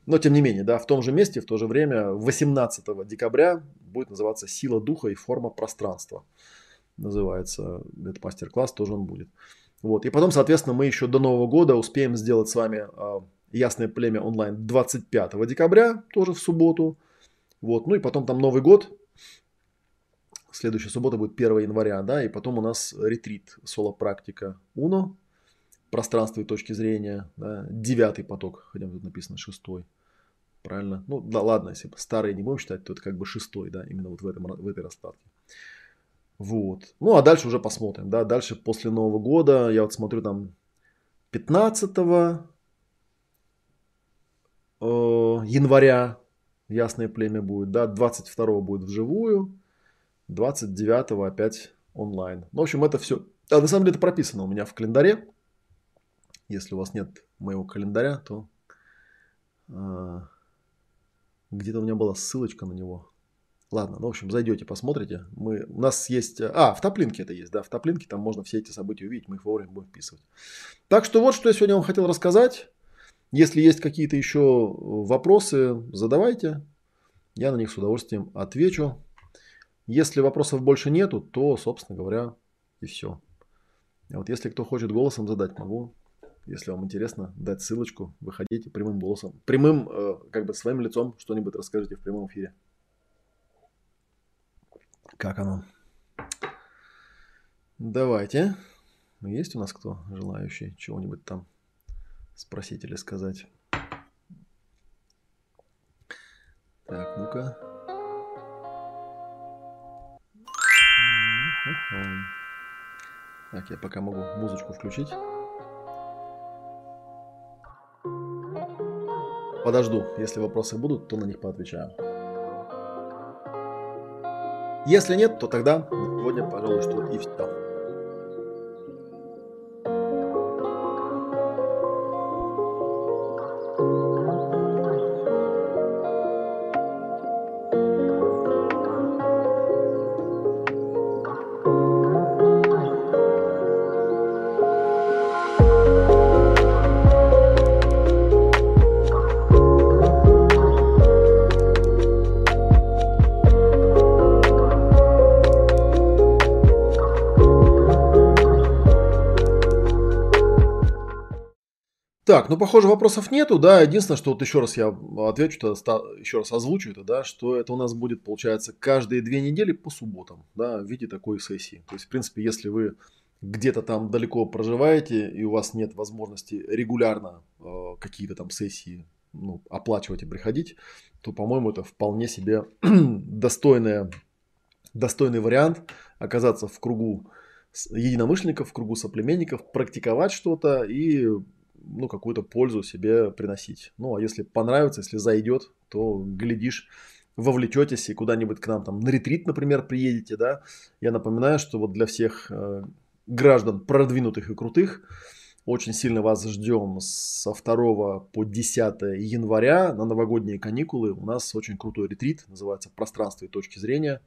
Но тем не менее, да, в том же месте, в то же время, 18 декабря будет называться «Сила духа и форма пространства». Называется этот мастер-класс, тоже он будет. Вот. И потом, соответственно, мы еще до Нового года успеем сделать с вами а, Ясное племя онлайн 25 декабря, тоже в субботу. Вот. Ну и потом там Новый год. Следующая суббота будет 1 января, да, и потом у нас ретрит, соло-практика Уно, пространство и точки зрения, да, девятый поток, хотя тут написано шестой, правильно? Ну, да, ладно, если старые не будем считать, то это как бы шестой, да, именно вот в, этом, в этой раскладке. Вот. Ну, а дальше уже посмотрим, да, дальше после Нового года, я вот смотрю там 15 Э, января Ясное племя будет, да, 22 будет вживую, 29 опять онлайн. Ну, в общем, это все, а на самом деле это прописано у меня в календаре. Если у вас нет моего календаря, то э, где-то у меня была ссылочка на него. Ладно, ну, в общем, зайдете, посмотрите. Мы, у нас есть... А, в топлинке это есть, да, в топлинке там можно все эти события увидеть, мы их вовремя будем вписывать. Так что вот, что я сегодня вам хотел рассказать. Если есть какие-то еще вопросы, задавайте. Я на них с удовольствием отвечу. Если вопросов больше нету, то, собственно говоря, и все. А вот если кто хочет голосом задать, могу, если вам интересно, дать ссылочку, выходите прямым голосом, прямым, э, как бы своим лицом что-нибудь расскажите в прямом эфире. Как оно? Давайте. Есть у нас кто желающий чего-нибудь там спросить или сказать. Так, ну-ка. Так, я пока могу музычку включить. Подожду. Если вопросы будут, то на них поотвечаю. Если нет, то тогда сегодня, пожалуй, что и все. Так, ну, похоже, вопросов нету, да. Единственное, что вот еще раз я отвечу, еще раз озвучу это, да, что это у нас будет, получается, каждые две недели по субботам, да, в виде такой сессии. То есть, в принципе, если вы где-то там далеко проживаете и у вас нет возможности регулярно э, какие-то там сессии ну, оплачивать и приходить, то, по-моему, это вполне себе [clears throat] достойная, достойный вариант оказаться в кругу единомышленников, в кругу соплеменников, практиковать что-то и ну, какую-то пользу себе приносить. Ну, а если понравится, если зайдет, то, глядишь, вовлечетесь и куда-нибудь к нам там на ретрит, например, приедете, да. Я напоминаю, что вот для всех э, граждан продвинутых и крутых очень сильно вас ждем со 2 по 10 января на новогодние каникулы. У нас очень крутой ретрит, называется «Пространство и точки зрения».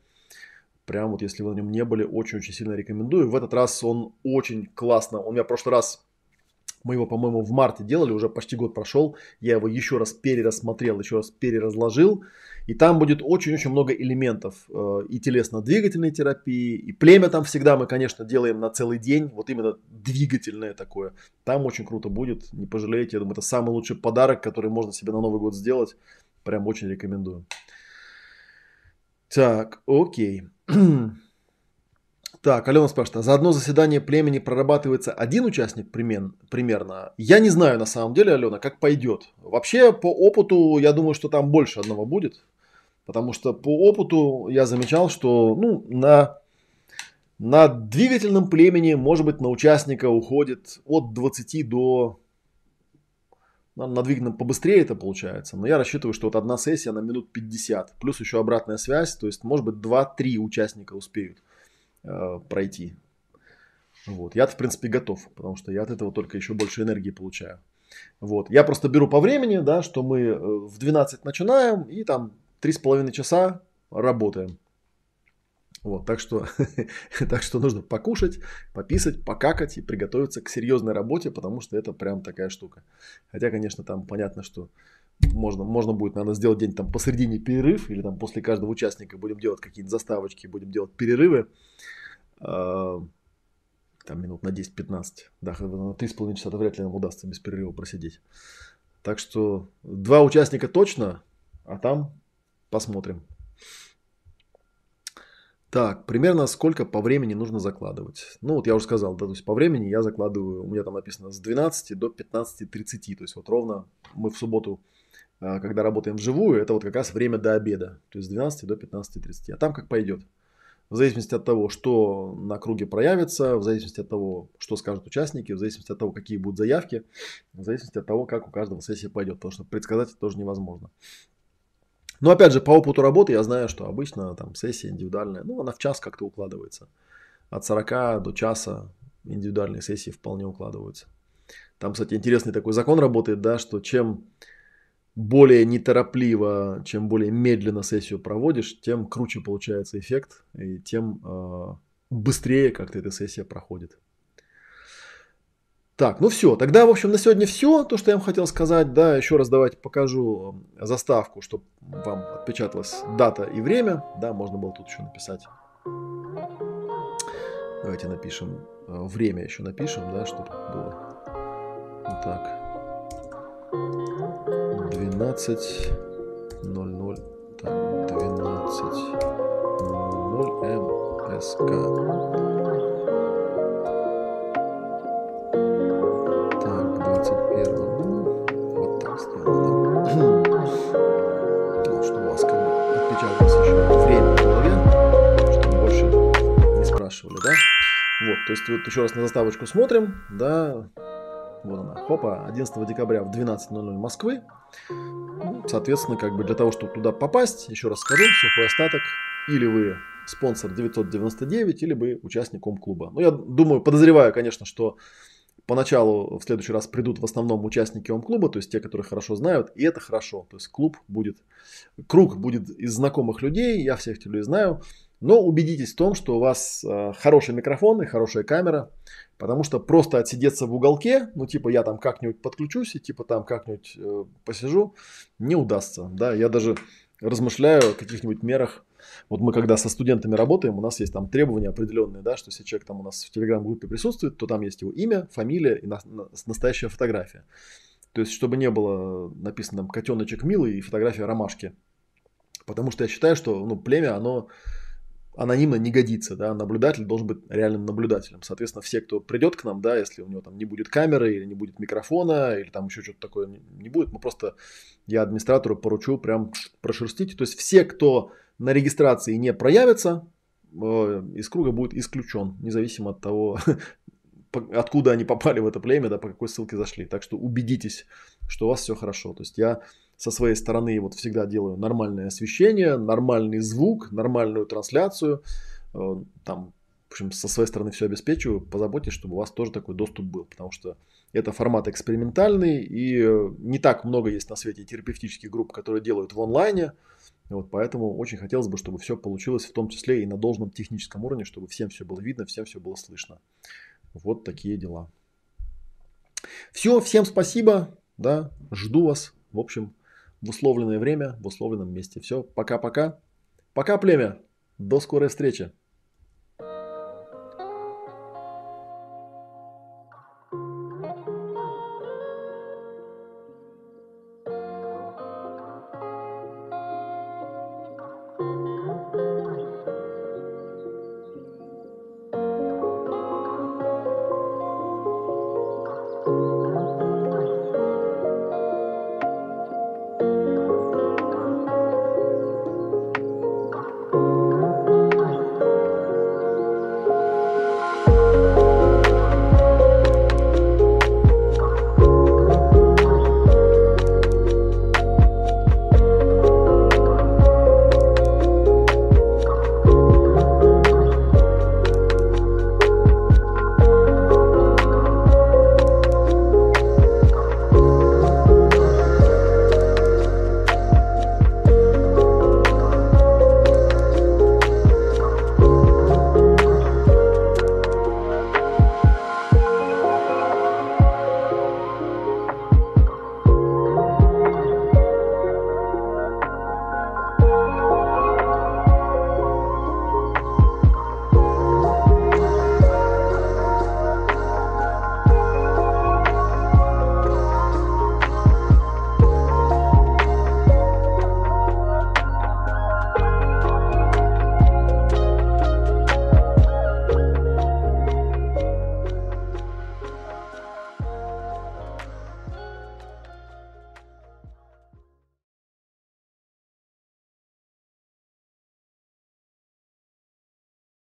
Прям вот если вы на нем не были, очень-очень сильно рекомендую. В этот раз он очень классно. Он меня в прошлый раз мы его, по-моему, в марте делали, уже почти год прошел. Я его еще раз перерассмотрел, еще раз переразложил. И там будет очень-очень много элементов э, и телесно-двигательной терапии, и племя там всегда мы, конечно, делаем на целый день, вот именно двигательное такое. Там очень круто будет, не пожалеете. Я думаю, это самый лучший подарок, который можно себе на Новый год сделать. Прям очень рекомендую. Так, окей. [clears throat] Так, Алена спрашивает, а за одно заседание племени прорабатывается один участник примерно? Я не знаю на самом деле, Алена, как пойдет. Вообще, по опыту, я думаю, что там больше одного будет. Потому что по опыту я замечал, что ну, на, на двигательном племени, может быть, на участника уходит от 20 до... На двигательном побыстрее это получается, но я рассчитываю, что вот одна сессия на минут 50, плюс еще обратная связь, то есть, может быть, 2-3 участника успеют э, пройти. Вот. Я, в принципе, готов, потому что я от этого только еще больше энергии получаю. Вот. Я просто беру по времени, да, что мы э, в 12 начинаем и там три с половиной часа работаем. Вот, так что, [laughs] так что нужно покушать, пописать, покакать и приготовиться к серьезной работе, потому что это прям такая штука. Хотя, конечно, там понятно, что можно, можно будет, надо сделать день там посередине перерыв, или там после каждого участника будем делать какие-то заставочки, будем делать перерывы. А, там минут на 10-15. Да, на 3,5 часа вряд ли нам удастся без перерыва просидеть. Так что два участника точно, а там Посмотрим. Так, примерно сколько по времени нужно закладывать? Ну, вот я уже сказал, да, то есть по времени я закладываю, у меня там написано с 12 до 15.30, то есть вот ровно мы в субботу, когда работаем вживую, это вот как раз время до обеда, то есть с 12 до 15.30, а там как пойдет. В зависимости от того, что на круге проявится, в зависимости от того, что скажут участники, в зависимости от того, какие будут заявки, в зависимости от того, как у каждого сессия пойдет, потому что предсказать это тоже невозможно. Но опять же, по опыту работы я знаю, что обычно там сессия индивидуальная, ну, она в час как-то укладывается. От 40 до часа индивидуальные сессии вполне укладываются. Там, кстати, интересный такой закон работает, да, что чем более неторопливо, чем более медленно сессию проводишь, тем круче получается эффект, и тем э, быстрее как-то эта сессия проходит. Так, ну все, тогда, в общем, на сегодня все, то, что я вам хотел сказать, да, еще раз давайте покажу заставку, чтобы вам отпечаталась дата и время, да, можно было тут еще написать. Давайте напишем, э, время еще напишем, да, чтобы было. Вот так. 12.00, так, 12.00 МСК. спрашивали, да? Вот, то есть вот еще раз на заставочку смотрим, да, вот она, хопа, 11 декабря в 12.00 Москвы. Ну, соответственно, как бы для того, чтобы туда попасть, еще раз скажу, сухой остаток, или вы спонсор 999, или вы участник клуба. Ну, я думаю, подозреваю, конечно, что поначалу в следующий раз придут в основном участники ОМ-клуба, то есть те, которые хорошо знают, и это хорошо. То есть клуб будет, круг будет из знакомых людей, я всех людей знаю, но убедитесь в том, что у вас э, хороший микрофон и хорошая камера, потому что просто отсидеться в уголке, ну типа я там как-нибудь подключусь и типа там как-нибудь э, посижу, не удастся. Да, я даже размышляю о каких-нибудь мерах. Вот мы когда со студентами работаем, у нас есть там требования определенные, да, что если человек там у нас в телеграм-группе присутствует, то там есть его имя, фамилия и на, на, настоящая фотография. То есть, чтобы не было написано там котеночек милый и фотография ромашки. Потому что я считаю, что ну, племя, оно анонимно не годится, да, наблюдатель должен быть реальным наблюдателем. Соответственно, все, кто придет к нам, да, если у него там не будет камеры или не будет микрофона, или там еще что-то такое не будет, мы просто, я администратору поручу прям прошерстить. То есть все, кто на регистрации не проявится, э, из круга будет исключен, независимо от того, [laughs] откуда они попали в это племя, да, по какой ссылке зашли. Так что убедитесь, что у вас все хорошо. То есть я со своей стороны вот всегда делаю нормальное освещение, нормальный звук, нормальную трансляцию. Э, там, в общем, со своей стороны все обеспечиваю. Позаботьтесь, чтобы у вас тоже такой доступ был, потому что это формат экспериментальный, и э, не так много есть на свете терапевтических групп, которые делают в онлайне. Вот, поэтому очень хотелось бы, чтобы все получилось в том числе и на должном техническом уровне, чтобы всем все было видно, всем все было слышно. Вот такие дела. Все, всем спасибо, да, жду вас, в общем, в условленное время, в условленном месте. Все, пока-пока. Пока, племя. До скорой встречи.